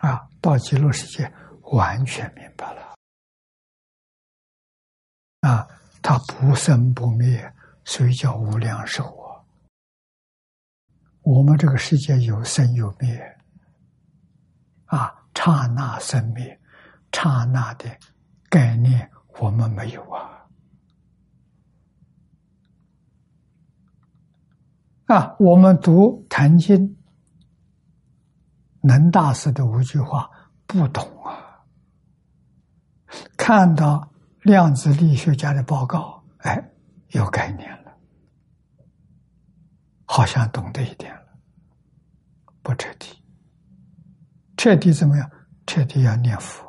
啊，到极乐世界完全明白了，啊，它不生不灭，所以叫无量寿啊。我们这个世界有生有灭，啊，刹那生灭，刹那的概念我们没有啊！啊，我们读《坛经》，能大师的五句话不懂啊，看到量子力学家的报告，哎，有概念了。好像懂得一点了，不彻底。彻底怎么样？彻底要念佛，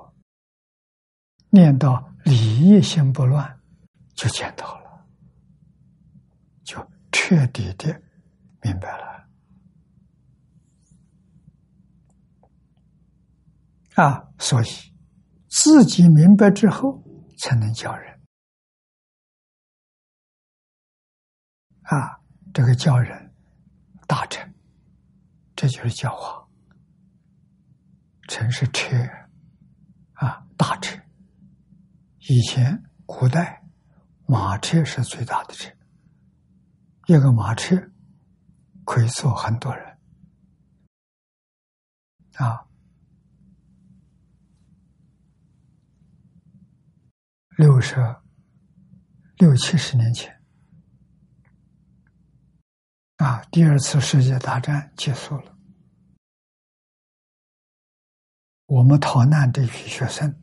念到理业心不乱，就见到了，就彻底的明白了。啊，所以自己明白之后，才能教人。啊，这个教人。大臣，这就是教化。臣是车，啊，大臣。以前古代，马车是最大的车，一个马车可以坐很多人，啊，六十六七十年前。啊！第二次世界大战结束了，我们逃难这批学生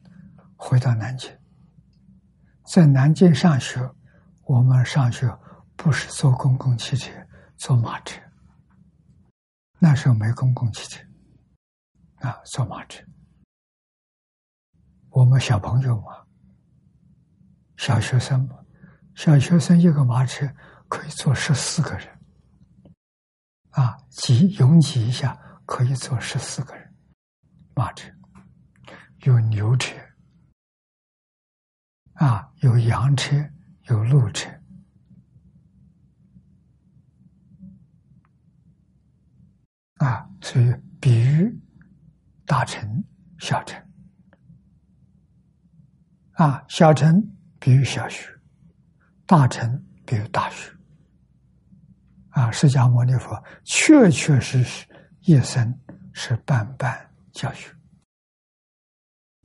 回到南京，在南京上学。我们上学不是坐公共汽车，坐马车。那时候没公共汽车，啊，坐马车。我们小朋友嘛，小学生嘛，小学生一个马车可以坐十四个人。啊，挤拥挤一下可以坐十四个人，马车有牛车，啊，有羊车，有鹿车，啊，所以比喻大臣、小臣，啊，小臣比喻小学，大臣比喻大学。啊，释迦牟尼佛确确实实一生是半半教学，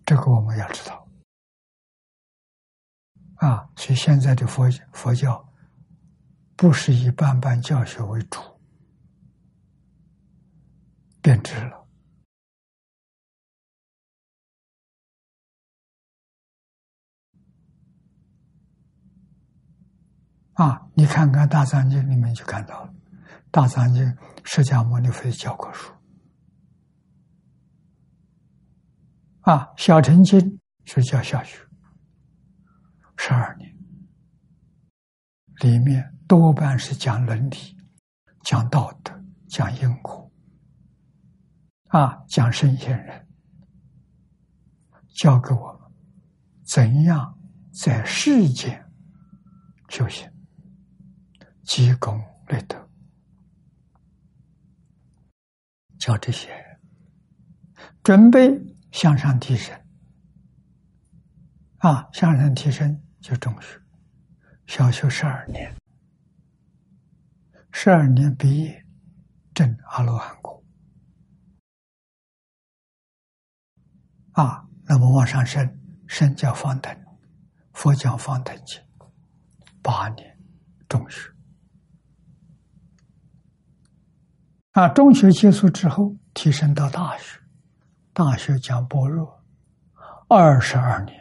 这个我们要知道。啊，所以现在的佛佛教不是以办办教学为主，变质了。啊，你看看《大藏经》里面就看到了，《大藏经》释迦牟尼佛的教科书。啊，《小乘经》是教小学，十二年，里面多半是讲伦理、讲道德、讲因果，啊，讲圣贤人，教给我们怎样在世间修行。积功累德，教这些人准备向上提升啊！向上提升就中学，小学十二年，十二年毕业证阿罗汉果啊！那么往上升，升叫方等，佛教方等级，八年中学。啊，中学结束之后，提升到大学，大学讲般若，二十二年。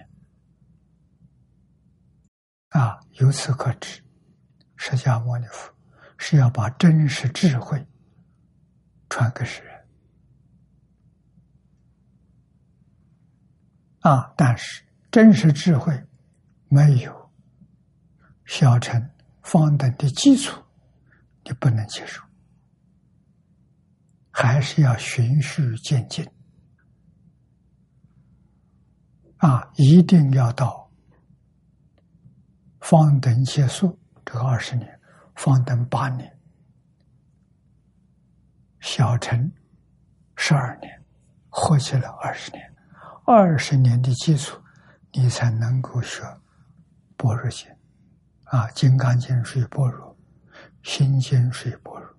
啊，由此可知，释迦牟尼佛是要把真实智慧传给世人。啊，但是真实智慧没有小乘方等的基础，你不能接受，还是要循序渐进。啊，一定要到方等结束这个二十年，方等八年，小乘十二年，合起来二十年，二十年的基础，你才能够学般若经啊，《金刚经》属于般若，《心经》属于般若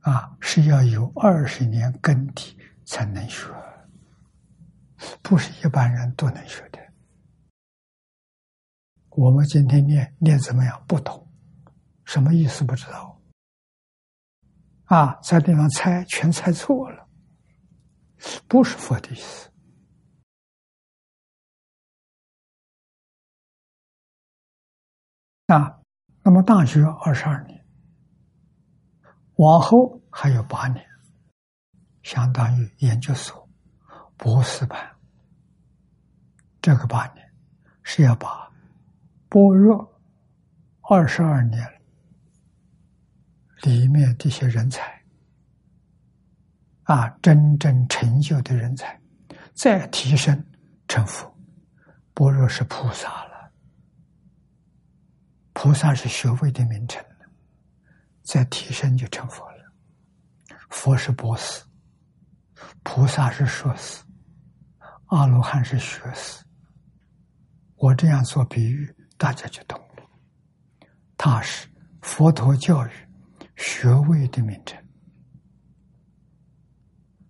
啊，是要有二十年根底才能学。不是一般人都能学的。我们今天念念怎么样？不懂，什么意思不知道。啊，在地方猜，全猜错了，不是佛的意思。啊，那么大学二十二年，往后还有八年，相当于研究所。博士班，这个八年是要把般若二十二年里面这些人才啊，真正成就的人才，再提升成佛。般若是菩萨了，菩萨是学位的名称了，再提升就成佛了。佛是博士，菩萨是硕士。阿罗汉是学士，我这样做比喻，大家就懂了。他是佛陀教育学位的名称，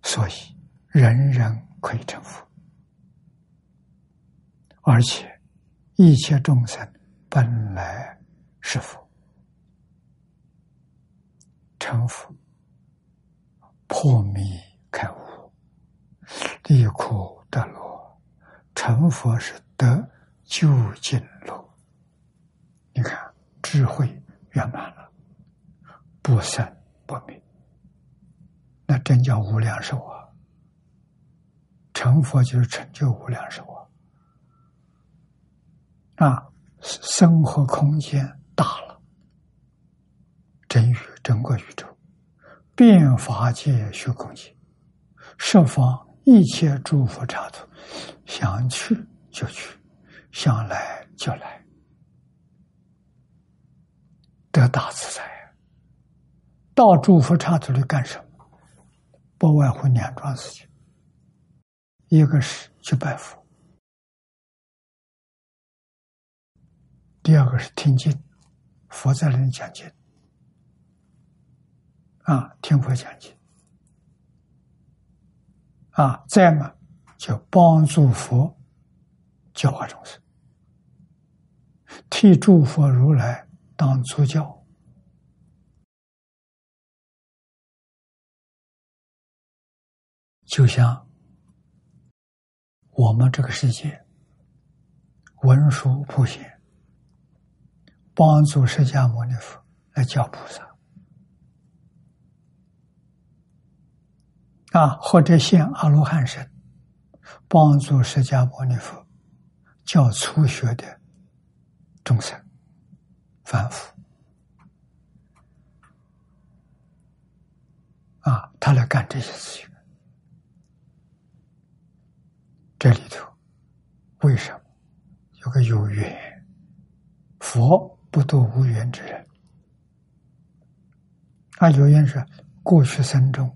所以人人可以成佛，而且一切众生本来是佛，成佛破迷开悟，离苦。得乐，成佛是得究竟乐。你看，智慧圆满了，不生不灭，那真叫无量寿啊！成佛就是成就无量寿啊！啊，生活空间大了，真宇整个宇宙，变法界虚空界，设方。一切诸佛刹土，想去就去，想来就来，大自在。到诸佛刹土里干什么？不外乎两桩事情：一个是去拜佛，第二个是听经。佛在那里讲经，啊，听佛讲经。啊，再嘛，就帮助佛教化众生，替诸佛如来当主教，就像我们这个世界文殊普贤帮助释迦牟尼佛来教菩萨。啊，或者现阿罗汉身，帮助释迦牟尼佛教初学的众生凡夫，啊，他来干这些事情。这里头为什么有个有缘？佛不度无缘之人。啊，有缘是过去生中。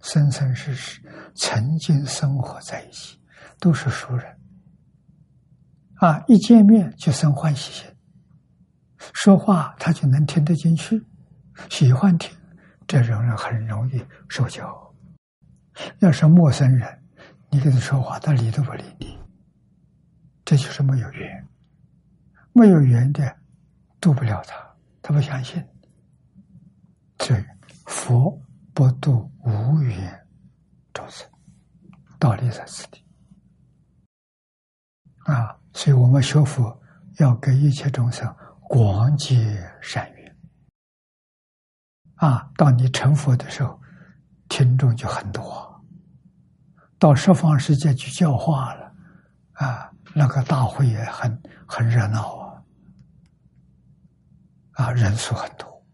生生世世曾经生活在一起，都是熟人啊！一见面就生欢喜心，说话他就能听得进去，喜欢听，这种人很容易受教。要是陌生人，你跟他说话，他理都不理你，这就是没有缘，没有缘的渡不了他，他不相信。这佛。不度无缘众生，道理在此地。啊，所以我们学佛要给一切众生广结善缘。啊，当你成佛的时候，听众就很多，到十方世界去教化了，啊，那个大会也很很热闹啊，啊，人数很多，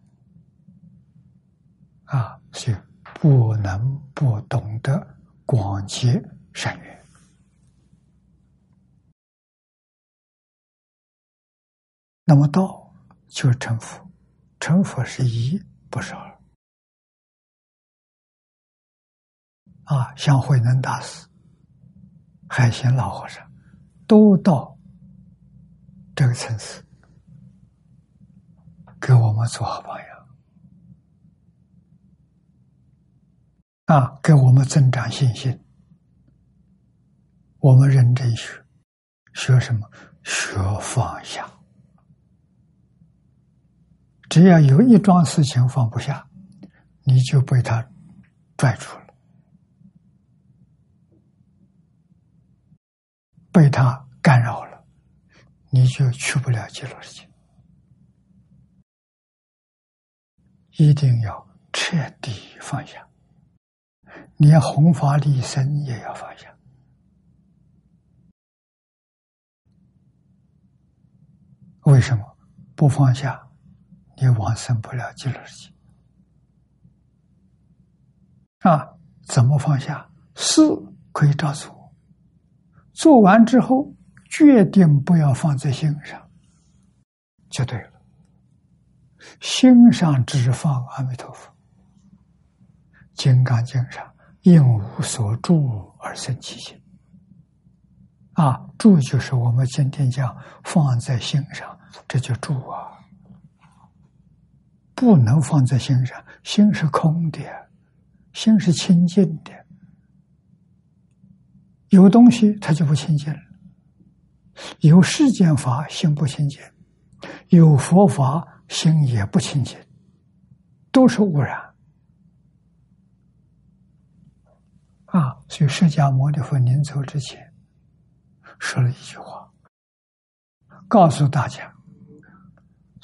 啊，所以不能不懂得广结善缘。那么道就是成佛，成佛是一，不是二。啊，像慧能大师、海贤老和尚，都到这个层次，给我们做好榜样，啊，给我们增长信心。我们认真学，学什么？学放下。只要有一桩事情放不下，你就被他拽住了，被他干扰了，你就去不了极乐世界。一定要彻底放下，连弘法利生也要放下。为什么不放下？也往生不了极乐世界啊！怎么放下？事可以照做，做完之后决定不要放在心上，就对了。心上只放阿弥陀佛，《金刚经》上应无所住而生其心啊！住就是我们今天讲放在心上，这就住啊。不能放在心上，心是空的，心是清净的。有东西它就不清净了，有世间法心不清净，有佛法心也不清净，都是污染。啊，所以释迦牟尼佛临走之前说了一句话，告诉大家。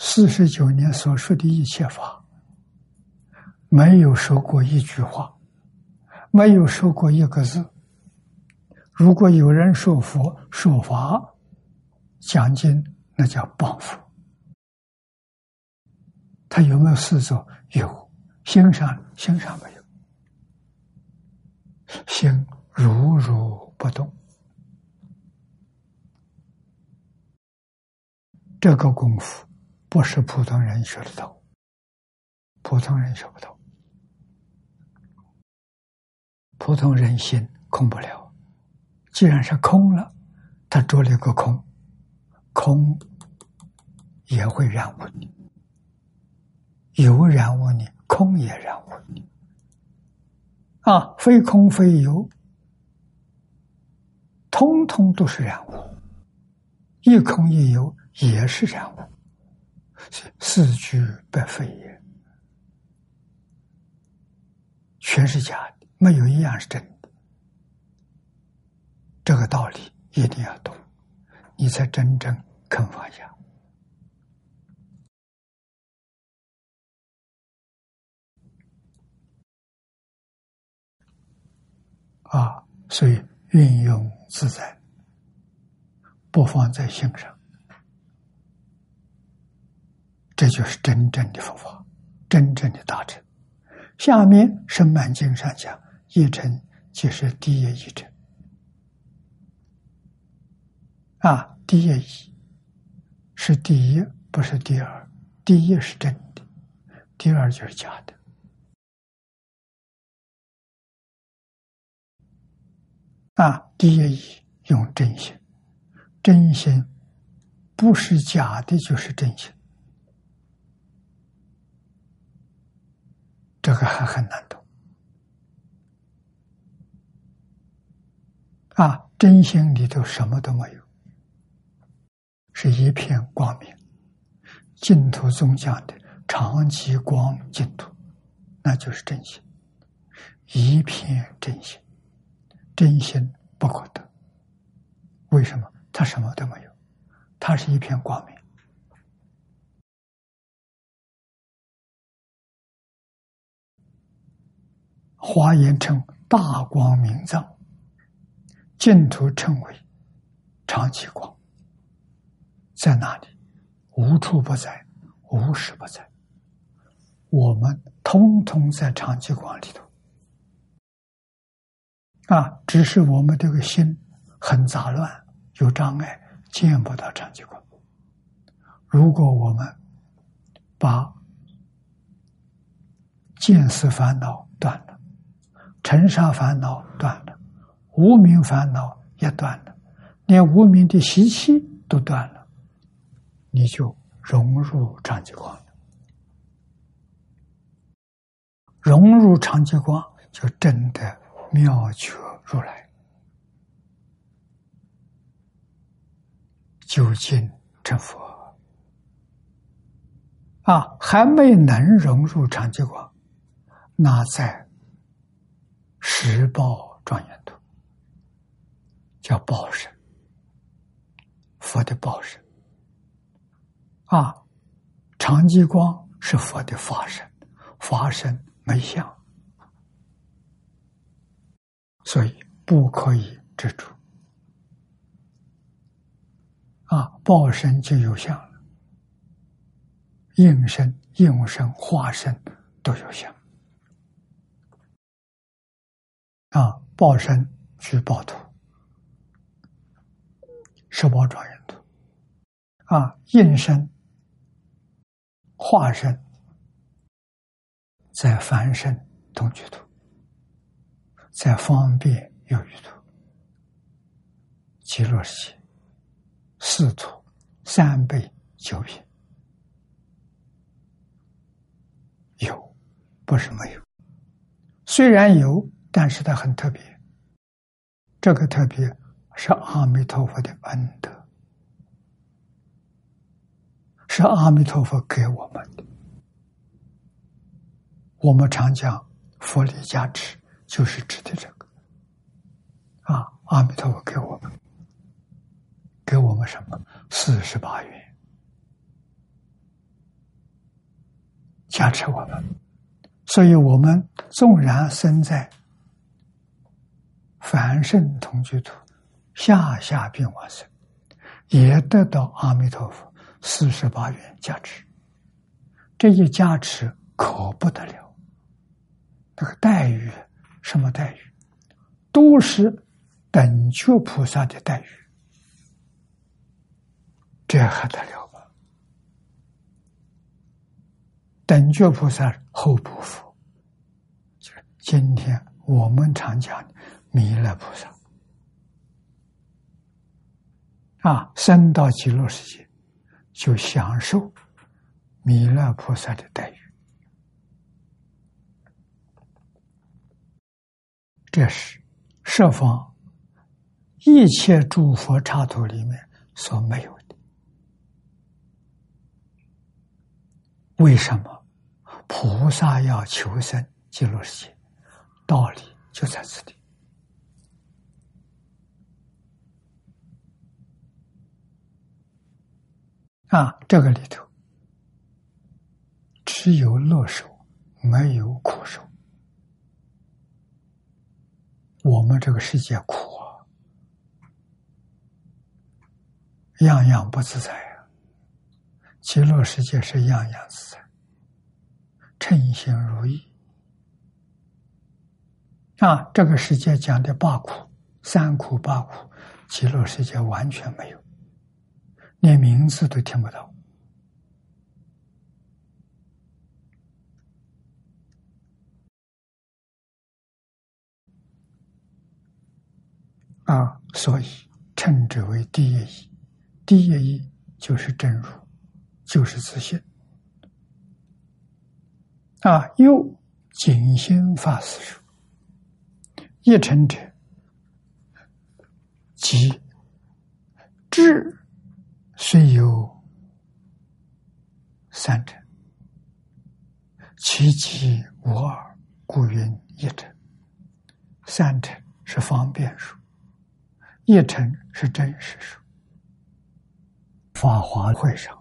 四十九年所说的一切法，没有说过一句话，没有说过一个字。如果有人说佛说法讲经，那叫谤佛。他有没有事做？有，心上心上没有，心如如不动。这个功夫。不是普通人学得到，普通人学不到，普通人心空不了。既然是空了，他着了一个空，空也会染污你，有染污你，空也染污你。啊，非空非有，通通都是染污，一空一有也是染污。四句不废也，全是假的，没有一样是真的。这个道理一定要懂，你才真正肯放下。啊，所以运用自在，不放在心上。这就是真正的佛法，真正的大乘。下面《圣满经》上讲，一乘即是第一一乘。啊，第一一是第一，不是第二。第一是真的，第二就是假的。啊，第一义用真心，真心不是假的，就是真心。这个还很难懂啊！真心里头什么都没有，是一片光明。净土宗讲的长期光净土，那就是真心，一片真心，真心不可得。为什么？他什么都没有，他是一片光明。华严称大光明藏，净土称为长期光，在哪里？无处不在，无时不在。我们通通在长期光里头啊，只是我们这个心很杂乱，有障碍，见不到长期光。如果我们把见思烦恼断了。尘沙烦恼断了，无名烦恼也断了，连无名的习气都断了，你就融入长寂光了。融入长寂光，就真的妙觉如来，究竟成佛。啊，还没能融入长寂光，那在。十报庄严图，叫报身，佛的报身啊，长寂光是佛的法身，法身没相，所以不可以执着啊，报身就有相了，应身、应身、化身都有相。啊，报身去报土，十报庄严土。啊，应身、化身在凡身同居图，在方便有余图，极乐世界四图三倍九品有，不是没有，虽然有。但是它很特别，这个特别是阿弥陀佛的恩德，是阿弥陀佛给我们的。我们常讲佛力加持，就是指的这个。啊，阿弥陀佛给我们，给我们什么？四十八愿，加持我们。所以我们纵然生在。凡圣同居土，下下变往生，也得到阿弥陀佛四十八愿加持。这一加持可不得了，那个待遇，什么待遇？都是等觉菩萨的待遇，这还得了吗？等觉菩萨后不佛，就是今天我们常讲。弥勒菩萨啊，生到极乐世界，就享受弥勒菩萨的待遇。这是设方一切诸佛刹土里面所没有的。为什么菩萨要求生极乐世界？道理就在这里。啊，这个里头只有乐受，没有苦受。我们这个世界苦啊，样样不自在啊。极乐世界是样样自在，称心如意。啊，这个世界讲的八苦、三苦、八苦，极乐世界完全没有。连名字都听不到啊！所以称之为第一义。第一义就是真如，就是自信啊！又静心法师说：“一成者，即智。”虽有三者，其极无二，故云一者。三者是方便数，一乘是真实数。法华会上，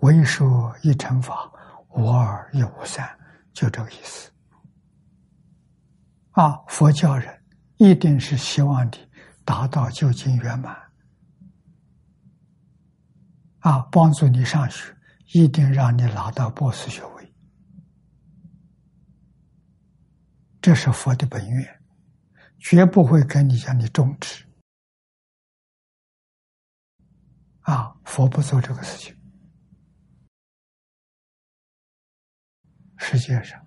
为说一乘法，无二亦无三，就这个意思。啊，佛教人一定是希望你达到究竟圆满。啊，帮助你上学，一定让你拿到博士学位，这是佛的本愿，绝不会跟你讲你终止。啊，佛不做这个事情。世界上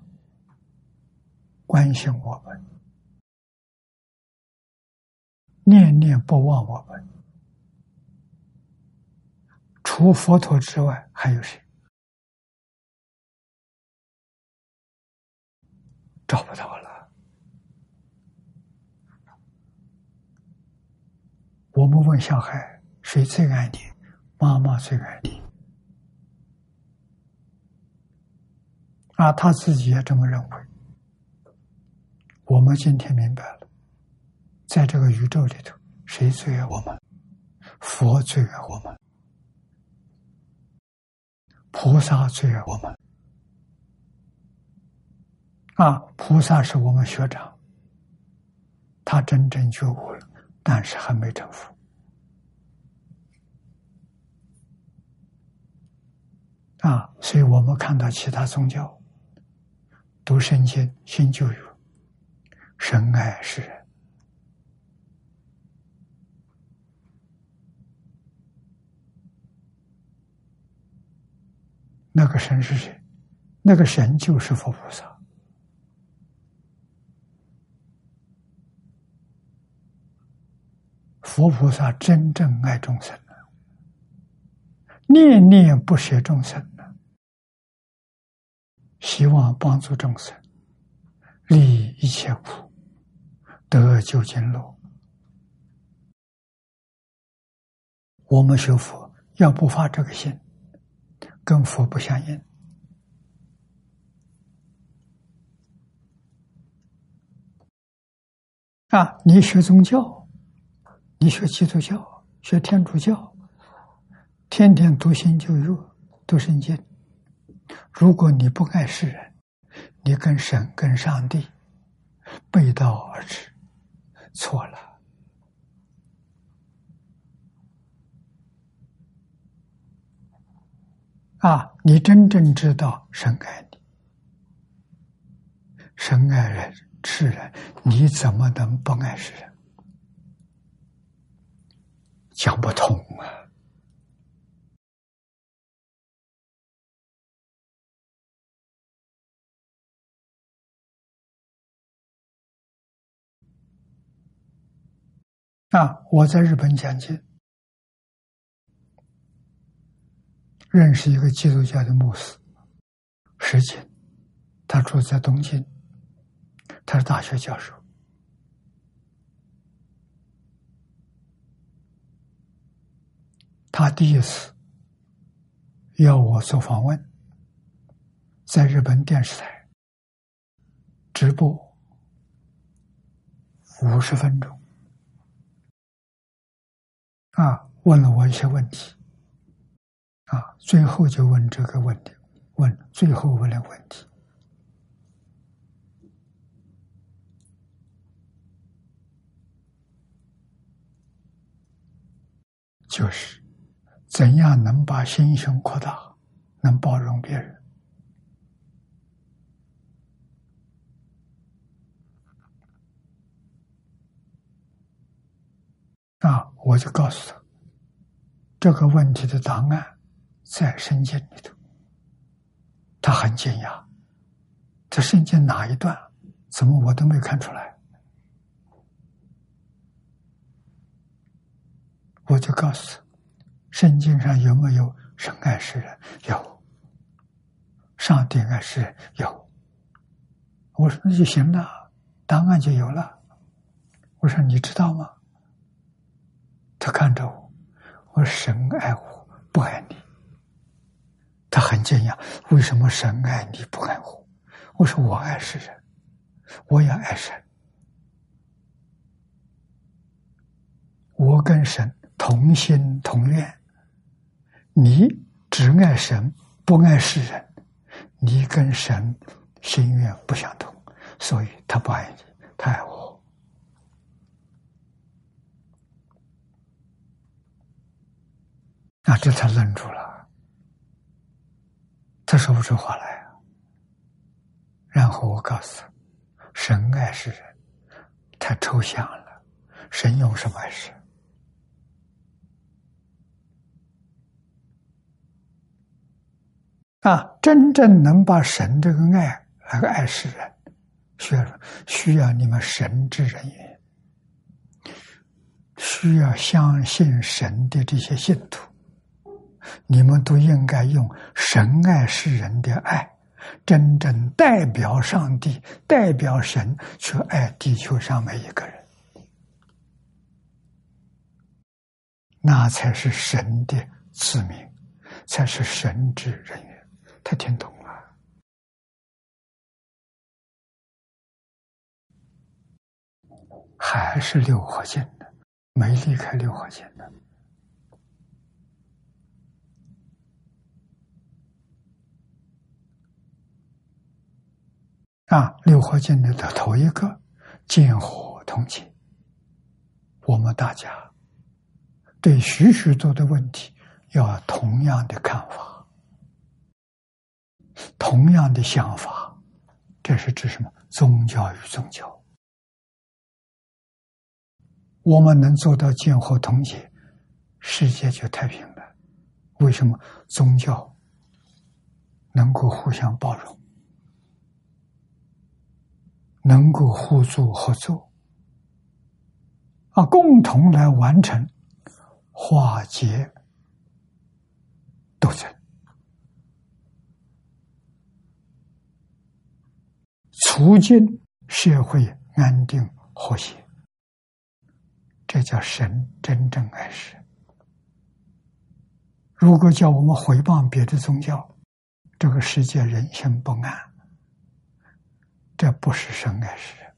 关心我们、念念不忘我们，除佛陀之外，还有谁？找不到了。我们问小孩：谁最爱你？妈妈最爱你，啊，他自己也这么认为。我们今天明白了，在这个宇宙里头，谁最爱我们？佛最爱我们，菩萨最爱我们。啊，菩萨是我们学长，他真正觉悟了，但是还没成佛。啊，所以我们看到其他宗教读圣经、新旧约，神爱世人。那个神是谁？那个神就是佛菩萨。佛菩萨真正爱众生。念念不舍众生，希望帮助众生，利益一切苦，得究竟乐。我们学佛要不发这个心，跟佛不相应。啊，你学宗教，你学基督教，学天主教。天天读心就热，读圣经。如果你不爱世人，你跟神、跟上帝背道而驰，错了。啊，你真正知道神爱你，神爱人、世人，你怎么能不爱世人？讲不通啊！啊！我在日本讲经，认识一个基督教的牧师，石井，他住在东京，他是大学教授。他第一次要我做访问，在日本电视台直播五十分钟。啊，问了我一些问题，啊，最后就问这个问题，问最后问的问题，就是怎样能把心胸扩大，能包容别人。啊，我就告诉他，这个问题的答案在圣经里头。他很惊讶，这圣经哪一段？怎么我都没看出来？我就告诉他，圣经上有没有神爱世人？有。上帝爱世人？有。我说那就行了，答案就有了。我说你知道吗？他看着我，我说：“神爱我，不爱你。”他很惊讶，为什么神爱你不爱我？我说：“我爱世人，我也爱神，我跟神同心同愿。你只爱神，不爱世人，你跟神心愿不相同，所以他不爱你，他爱我。那这才愣住了，他说不出话来啊。然后我告诉他：“神爱世人，太抽象了，神用什么爱世？”啊，真正能把神这个爱来爱世人，需要需要你们神之人员，需要相信神的这些信徒，你们都应该用神爱世人的爱，真正代表上帝、代表神去爱地球上每一个人，那才是神的子民，才是神之人员。他听懂了，还是六合线的，没离开六合线的。啊，六合境的的头一个，见火同情。我们大家对许许多的问题，要同样的看法。同样的想法，这是指什么？宗教与宗教，我们能做到见和同解，世界就太平了。为什么？宗教能够互相包容，能够互助合作，啊，共同来完成化解斗争。促进社会安定和谐，这叫神真正爱世。如果叫我们回谤别的宗教，这个世界人心不安，这不是神爱世人。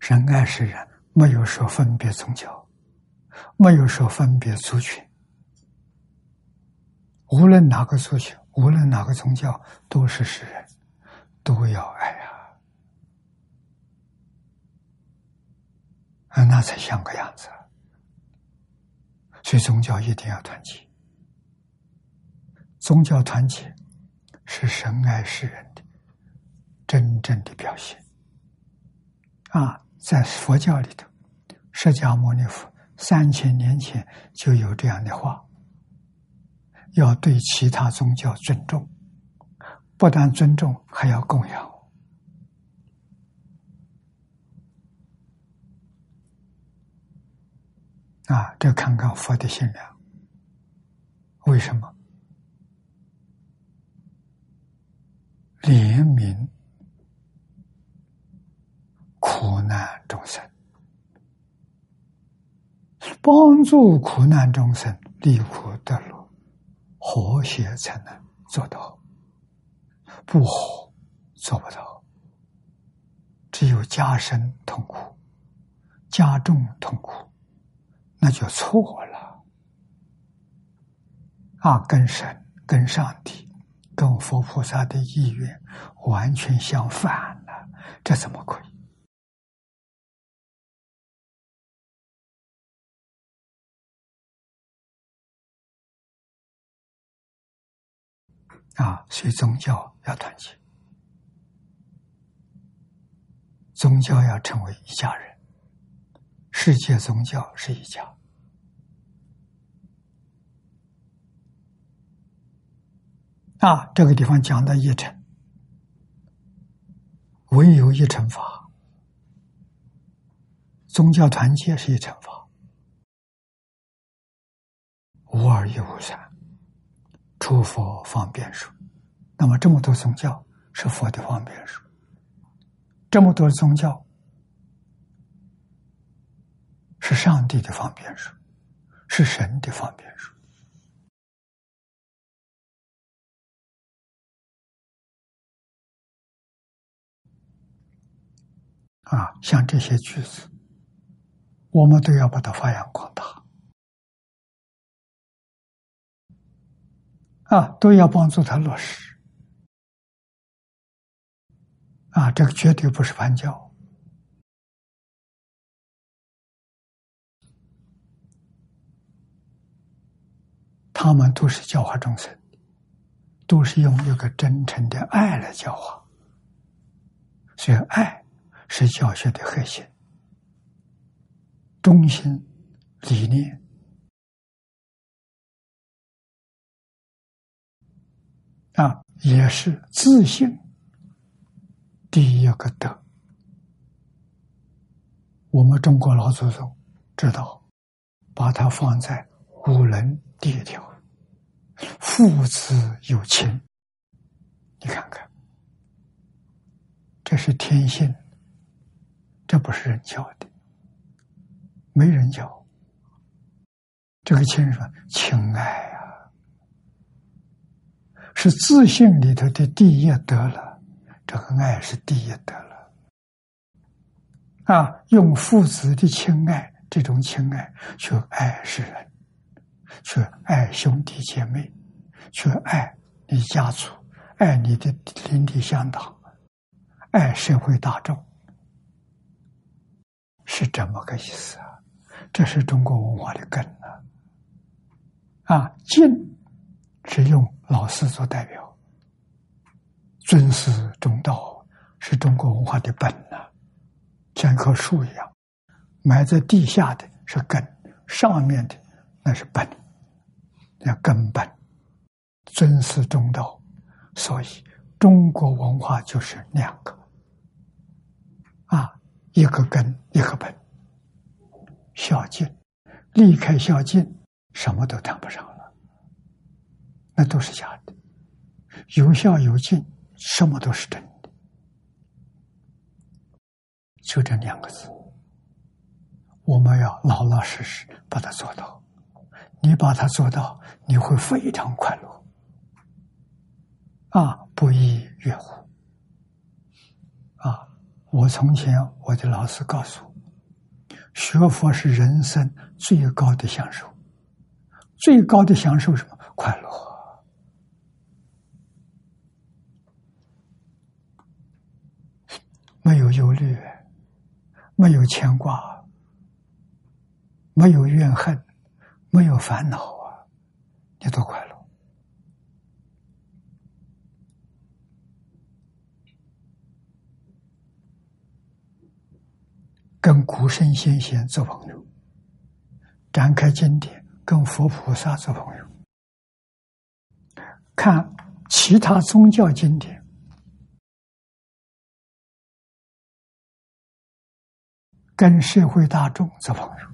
神爱世人，没有说分别宗教，没有说分别族群，无论哪个族群。无论哪个宗教，都是世人，都要爱啊！啊，那才像个样子。所以宗教一定要团结，宗教团结是神爱世人的真正的表现。啊，在佛教里头，释迦牟尼佛三千年前就有这样的话。要对其他宗教尊重，不但尊重，还要供养。啊，这看看佛的心量。为什么？怜悯苦难众生，帮助苦难众生离苦得乐。和谐才能做到，不和做不到。只有加深痛苦、加重痛苦，那就错了。啊，跟神、跟上帝、跟佛菩萨的意愿完全相反了，这怎么可以？啊，所以宗教要团结，宗教要成为一家人，世界宗教是一家。啊，这个地方讲的一乘，唯有一乘法，宗教团结是一乘法，无二亦无三。诸佛方便说，那么这么多宗教是佛的方便说，这么多宗教是上帝的方便说，是神的方便说。啊，像这些句子，我们都要把它发扬光大，啊，都要帮助他落实，啊，这个绝对不是玩教。他们都是教化众生，都是用一个真诚的爱来教化，所以爱是教学的核心、中心理念啊，也是自信。第一个德，我们中国老祖宗知道，把它放在五伦第一条，父子有情。你看看，这是天性，这不是人教的，没人教。这个亲人说情爱啊，是自信里头的第一德了。这个爱是第一德了，啊，用父子的情爱，这种情爱去爱世人，去爱兄弟姐妹，去爱你家族，爱你的邻里乡党，爱社会大众，是这么个意思啊！这是中国文化的根啊！啊，敬是用老师做代表。尊师重道是中国文化的本呐，像一棵树一样，埋在地下的是根，上面的那是本，那根本。尊师重道，所以中国文化就是两个，啊，一个根，一个本。孝敬，离开孝敬，什么都谈不上了，那都是假的。有孝有敬。什么都是真的，就这两个字，我们要老老实实把它做到。你把它做到，你会非常快乐，啊，不亦乐乎。我从前我的老师告诉我，学佛是人生最高的享受，最高的享受什么？快乐。没有忧虑，没有牵挂，没有怨恨，没有烦恼啊！你多快乐！跟古圣先贤做朋友，展开经典，跟佛菩萨做朋友，看其他宗教经典。跟社会大众做朋友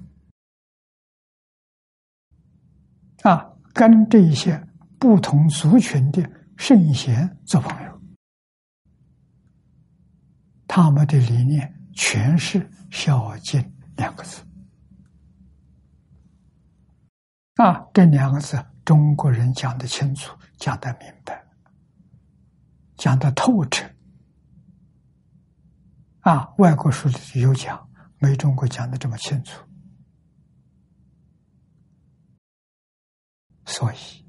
啊，跟这一些不同族群的圣贤做朋友，他们的理念全是“孝敬”两个字啊，这两个字中国人讲的清楚，讲的明白，讲的透彻啊，外国书里有讲。没中国讲的这么清楚，所以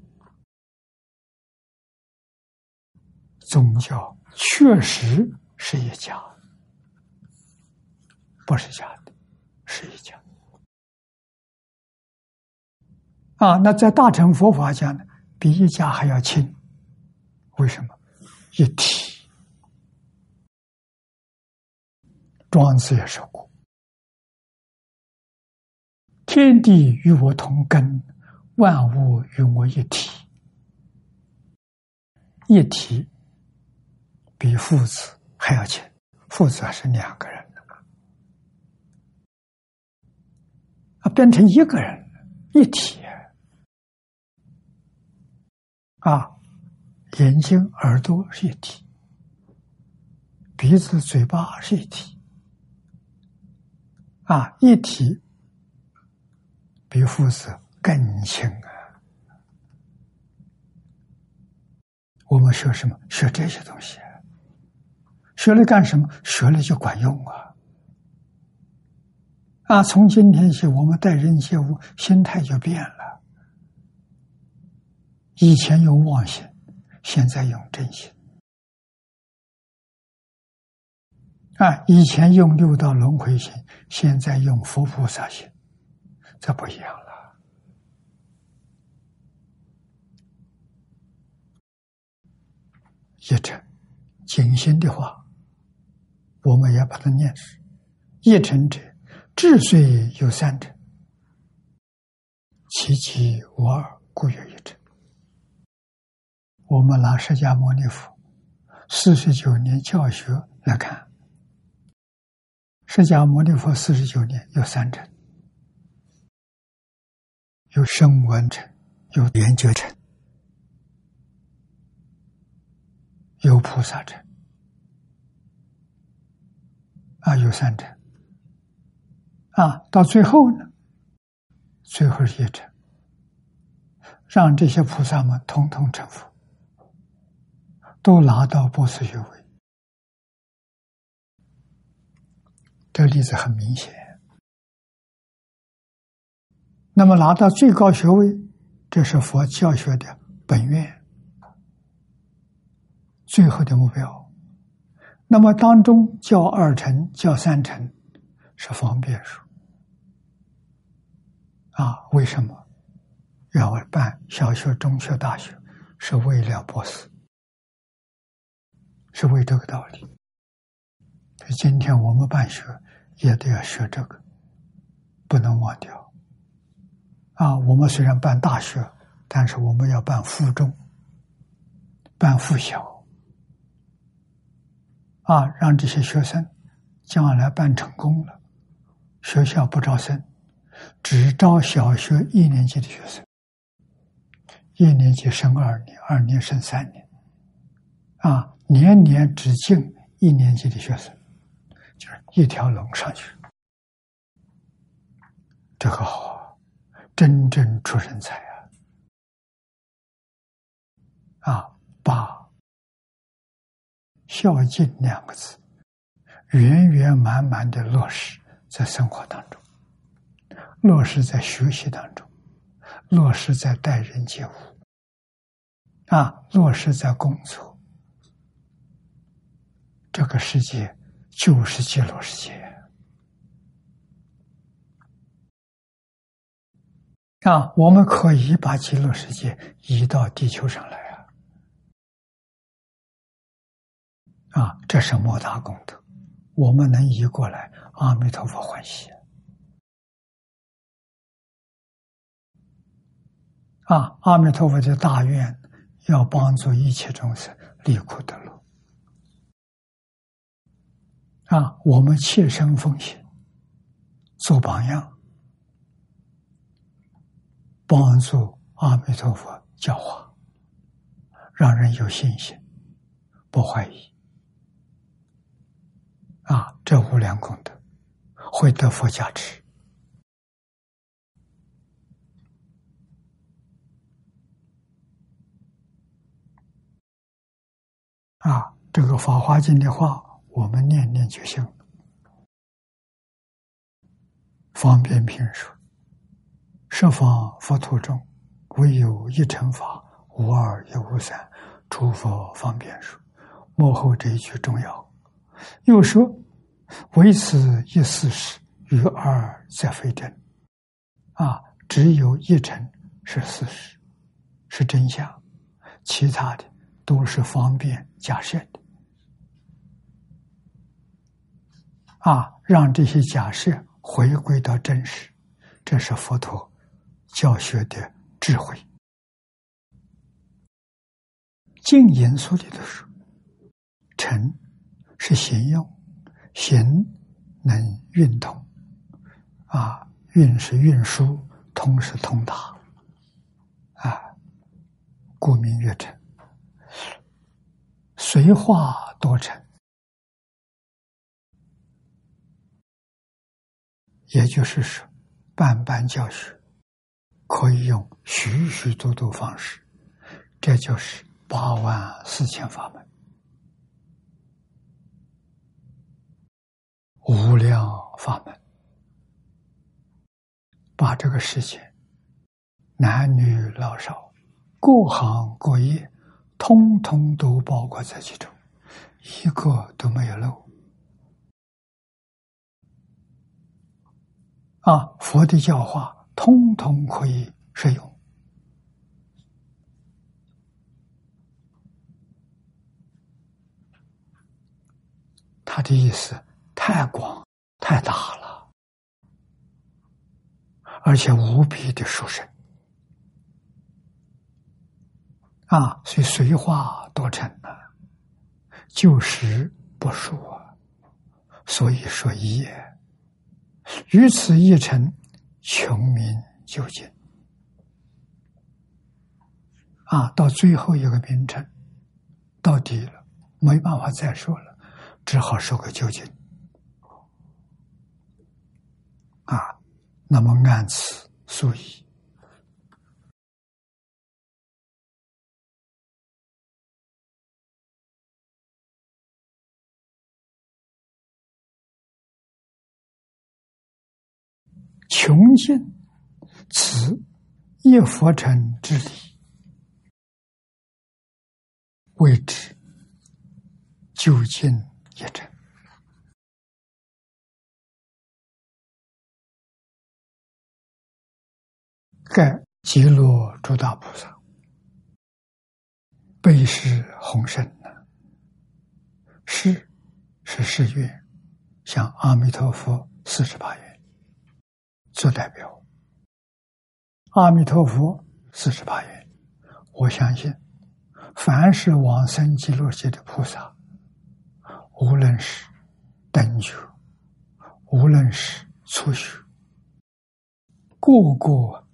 宗教确实是一家，不是假的，是一家。啊，那在大乘佛法讲呢，比一家还要轻，为什么？一体。庄子也说过。天地与我同根，万物与我一体。一体比父子还要亲，父子还是两个人啊，变成一个人一体啊，眼睛、耳朵是一体，鼻子、嘴巴是一体啊，一体。比父子更亲啊！我们学什么？学这些东西，学了干什么？学了就管用啊！啊，从今天起，我们待人接物心态就变了，以前用妄心，现在用真心。啊，以前用六道轮回心，现在用佛菩萨心，这不一样了。一尘静心的话，我们也把它念是：一尘者，智虽有三者，其其无二，故有一尘。我们拿释迦牟尼佛四十九年教学来看。释迦牟尼佛四十九年有三者：有声闻层，有缘觉层，有菩萨者。啊，有三者。啊，到最后呢，最后是一成，让这些菩萨们统统成佛，都拿到博士学位。这例子很明显。那么拿到最高学位，这是佛教学的本愿，最后的目标。那么当中教二成、教三成是方便说啊？为什么要办小学、中学、大学？是为了博士，是为这个道理。今天我们办学。也都要学这个，不能忘掉。啊，我们虽然办大学，但是我们要办附中、办附小，啊，让这些学生将来办成功了，学校不招生，只招小学一年级的学生，一年级升二年，二年升三年，啊，年年只进一年级的学生。就是一条龙上去，这个好，真正出人才啊！啊，把“孝敬”两个字圆圆满满的落实在生活当中，落实在学习当中，落实在待人接物，啊，落实在工作，这个世界。就是极乐世界啊！我们可以把极乐世界移到地球上来啊！啊，这是莫大功德，我们能移过来，阿弥陀佛欢喜啊！阿弥陀佛的大愿要帮助一切众生离苦得乐。啊，我们切身奉献，做榜样，帮助阿弥陀佛教化，让人有信心，不怀疑。啊，这无量功德会得佛加持。啊，这个《法华经》的话。我们念念就行。方便品说：“十方佛土中，唯有一乘法，无二也无三。诸佛方便说。”幕后这一句重要。又说：“唯此一事实，与二则非真。”啊，只有一乘是事实，是真相，其他的都是方便假设的。啊，让这些假设回归到真实，这是佛陀教学的智慧。净言书里头说：“诚是行用，行能运通，啊，运是运输，通是通达，啊，故名曰诚。随化多成。”也就是说，办班教学可以用许许多多方式，这就是八万四千法门，无量法门，把这个世界男女老少各行各业，通通都包括在其中，一个都没有漏。啊，佛的教化，通通可以适用。他的意思太广太大了，而且无比的殊胜啊！所以随化多成啊，就实不说，所以说一也。于此一成，穷民究竟啊！到最后一个名称到底了，没办法再说了。只好说个究竟啊！那么按此数以穷尽此一佛尘之理，谓之究竟。一成，盖极乐诸大菩萨，悲是宏深呐。是是誓愿，向阿弥陀佛四十八愿做代表。阿弥陀佛四十八愿，我相信，凡是往生极乐界的菩萨。无论是等觉，无论是初学，个个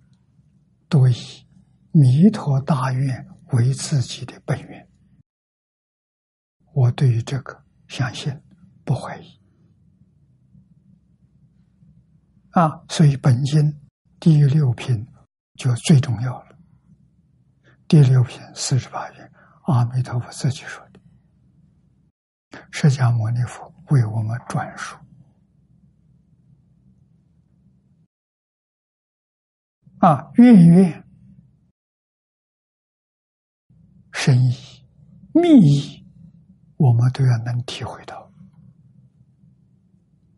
都以弥陀大愿为自己的本愿。我对于这个相信，不怀疑。啊，所以本经第六品就最重要了。第六品四十八愿，阿弥陀佛自己说的。释迦牟尼佛为我们转述啊，愿愿深意、密意，我们都要能体会到。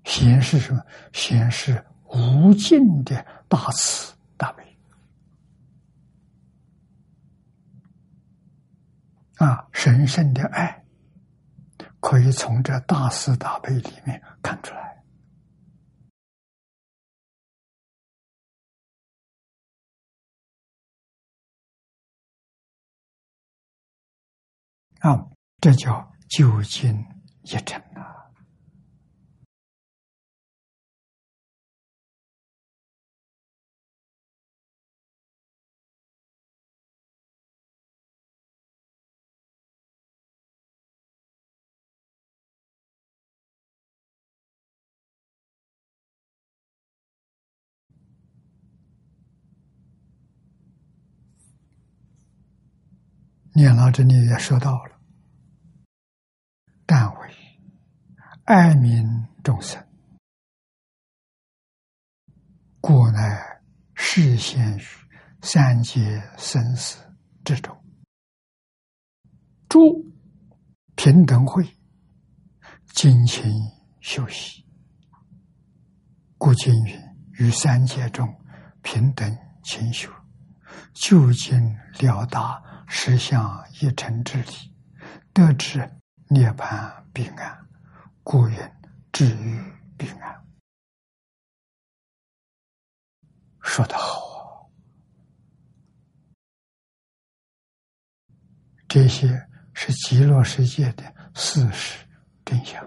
显示什么？显示无尽的大慈大悲啊，神圣的爱。可以从这大慈大悲里面看出来啊，这叫究竟一成啊。念老这里也说到了，但为爱民众生，故乃示现于三界生死之中，诸平等会精勤修习，故今云于三界中平等勤修，究竟了达。实相一尘之理，得知涅槃彼岸，故云至于彼岸。说得好，这些是极乐世界的事实真相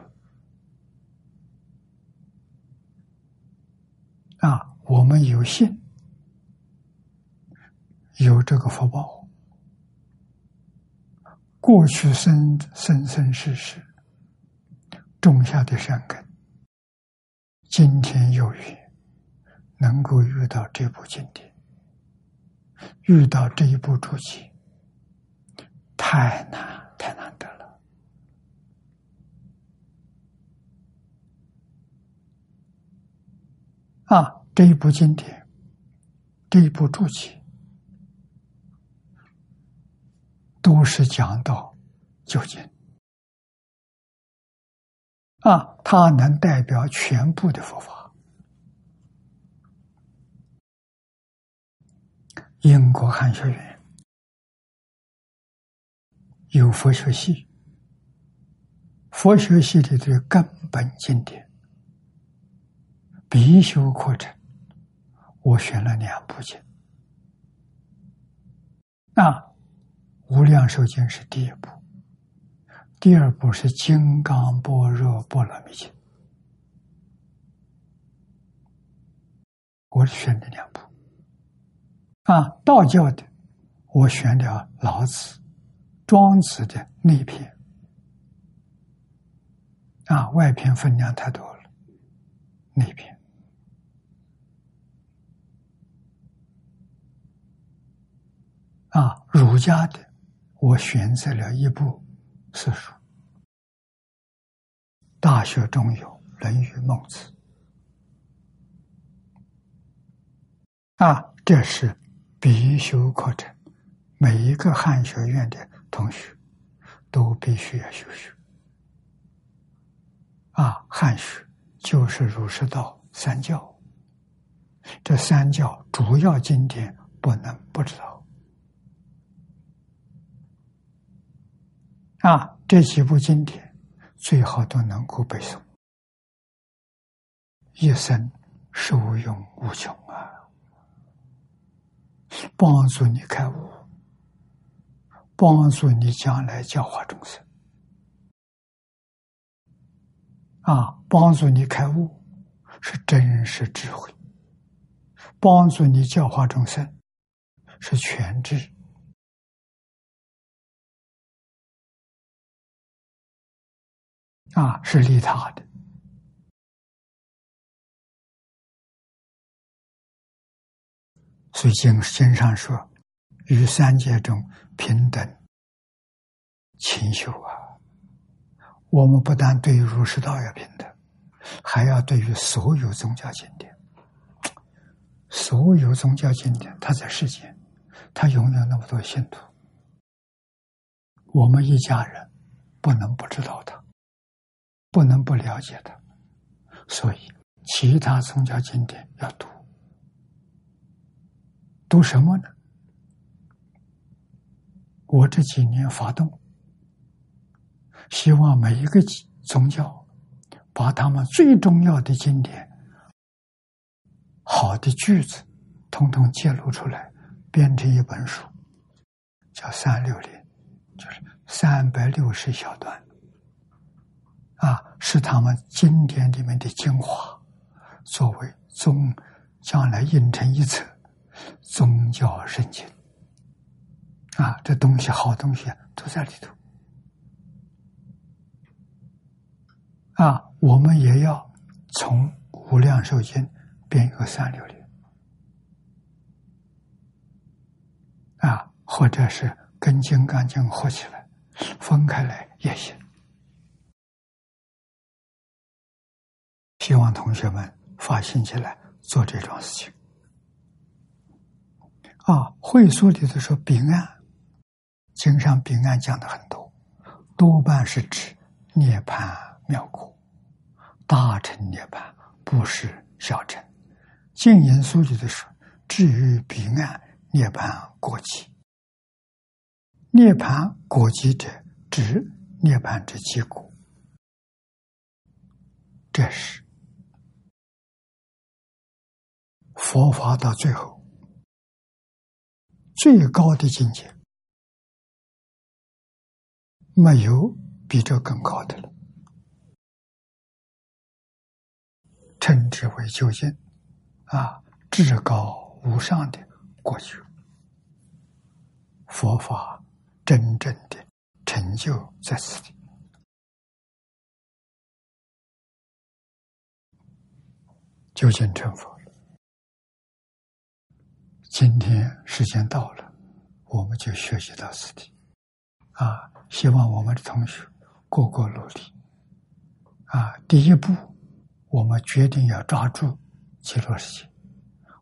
啊！我们有幸有这个福报。过去生生生世世种下的善根，今天有缘能够遇到这部经典，遇到这一部注解，太难太难得了啊！这一部经典，这一部注解，都是讲到究竟。啊，它能代表全部的佛法。英国汉学院。有佛学系，佛学系里的根本经典。必修课程，我选了两部经。啊《无量寿经》是第一部，第二部是《金刚般若波罗蜜经》，我选的两部。啊，道教的，我选了老子、庄子的内篇，啊，外篇分量太多了，内篇。啊，儒家的，我选择了一部四书，《大学》中有《论语》《孟子》，啊，这是必修课程，每一个汉学院的同学都必须要修学。啊，汉学就是儒释道三教，这三教主要经典不能不知道。啊，这几部经典最好都能够背诵，一生受用无穷啊！帮助你开悟，帮助你将来教化众生啊！帮助你开悟是真实智慧，帮助你教化众生是全智。啊，是利他的，所以经经上说，于三界中平等勤修啊。我们不但对于儒释道要平等，还要对于所有宗教经典，所有宗教经典，它在世间，它拥有那么多信徒，我们一家人不能不知道它。不能不了解的，所以其他宗教经典要读。读什么呢？我这几年发动，希望每一个宗教把他们最重要的经典、好的句子，统统揭露出来，编成一本书，叫《三六零》，就是三百六十小段。啊，是他们经典里面的精华，作为宗将来印成一册宗教圣经。啊，这东西好东西都在里头。啊，我们也要从无量寿经编一个三六零。啊，或者是跟金刚经合起来，分开来也行。希望同学们发心起来做这桩事情。啊，会所里头说彼岸，经上彼岸讲的很多，多半是指涅槃妙果，大乘涅槃不是小乘。净言书里头说，至于彼岸涅槃果极，涅槃果极者，指涅槃之结果，这是。佛法到最后，最高的境界，没有比这更高的了，称之为究竟，啊，至高无上的过去，佛法真正的成就在此地，究竟成佛。今天时间到了，我们就学习到此地，啊！希望我们的同学个个努力，啊！第一步，我们决定要抓住极乐世界，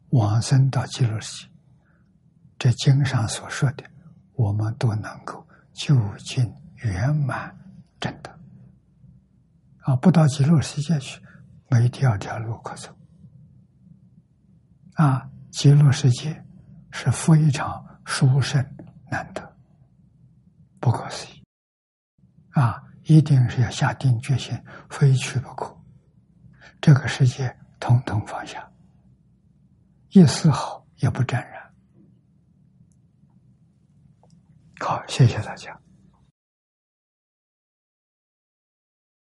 往生到极乐世界。这经上所说的，我们都能够究竟圆满真的。啊，不到极乐世界去，没第二条路可走。啊，极乐世界是非常殊胜难得，不可思议。啊，一定是要下定决心，非去不可。这个世界统统放下，一丝毫也不沾染。好，谢谢大家。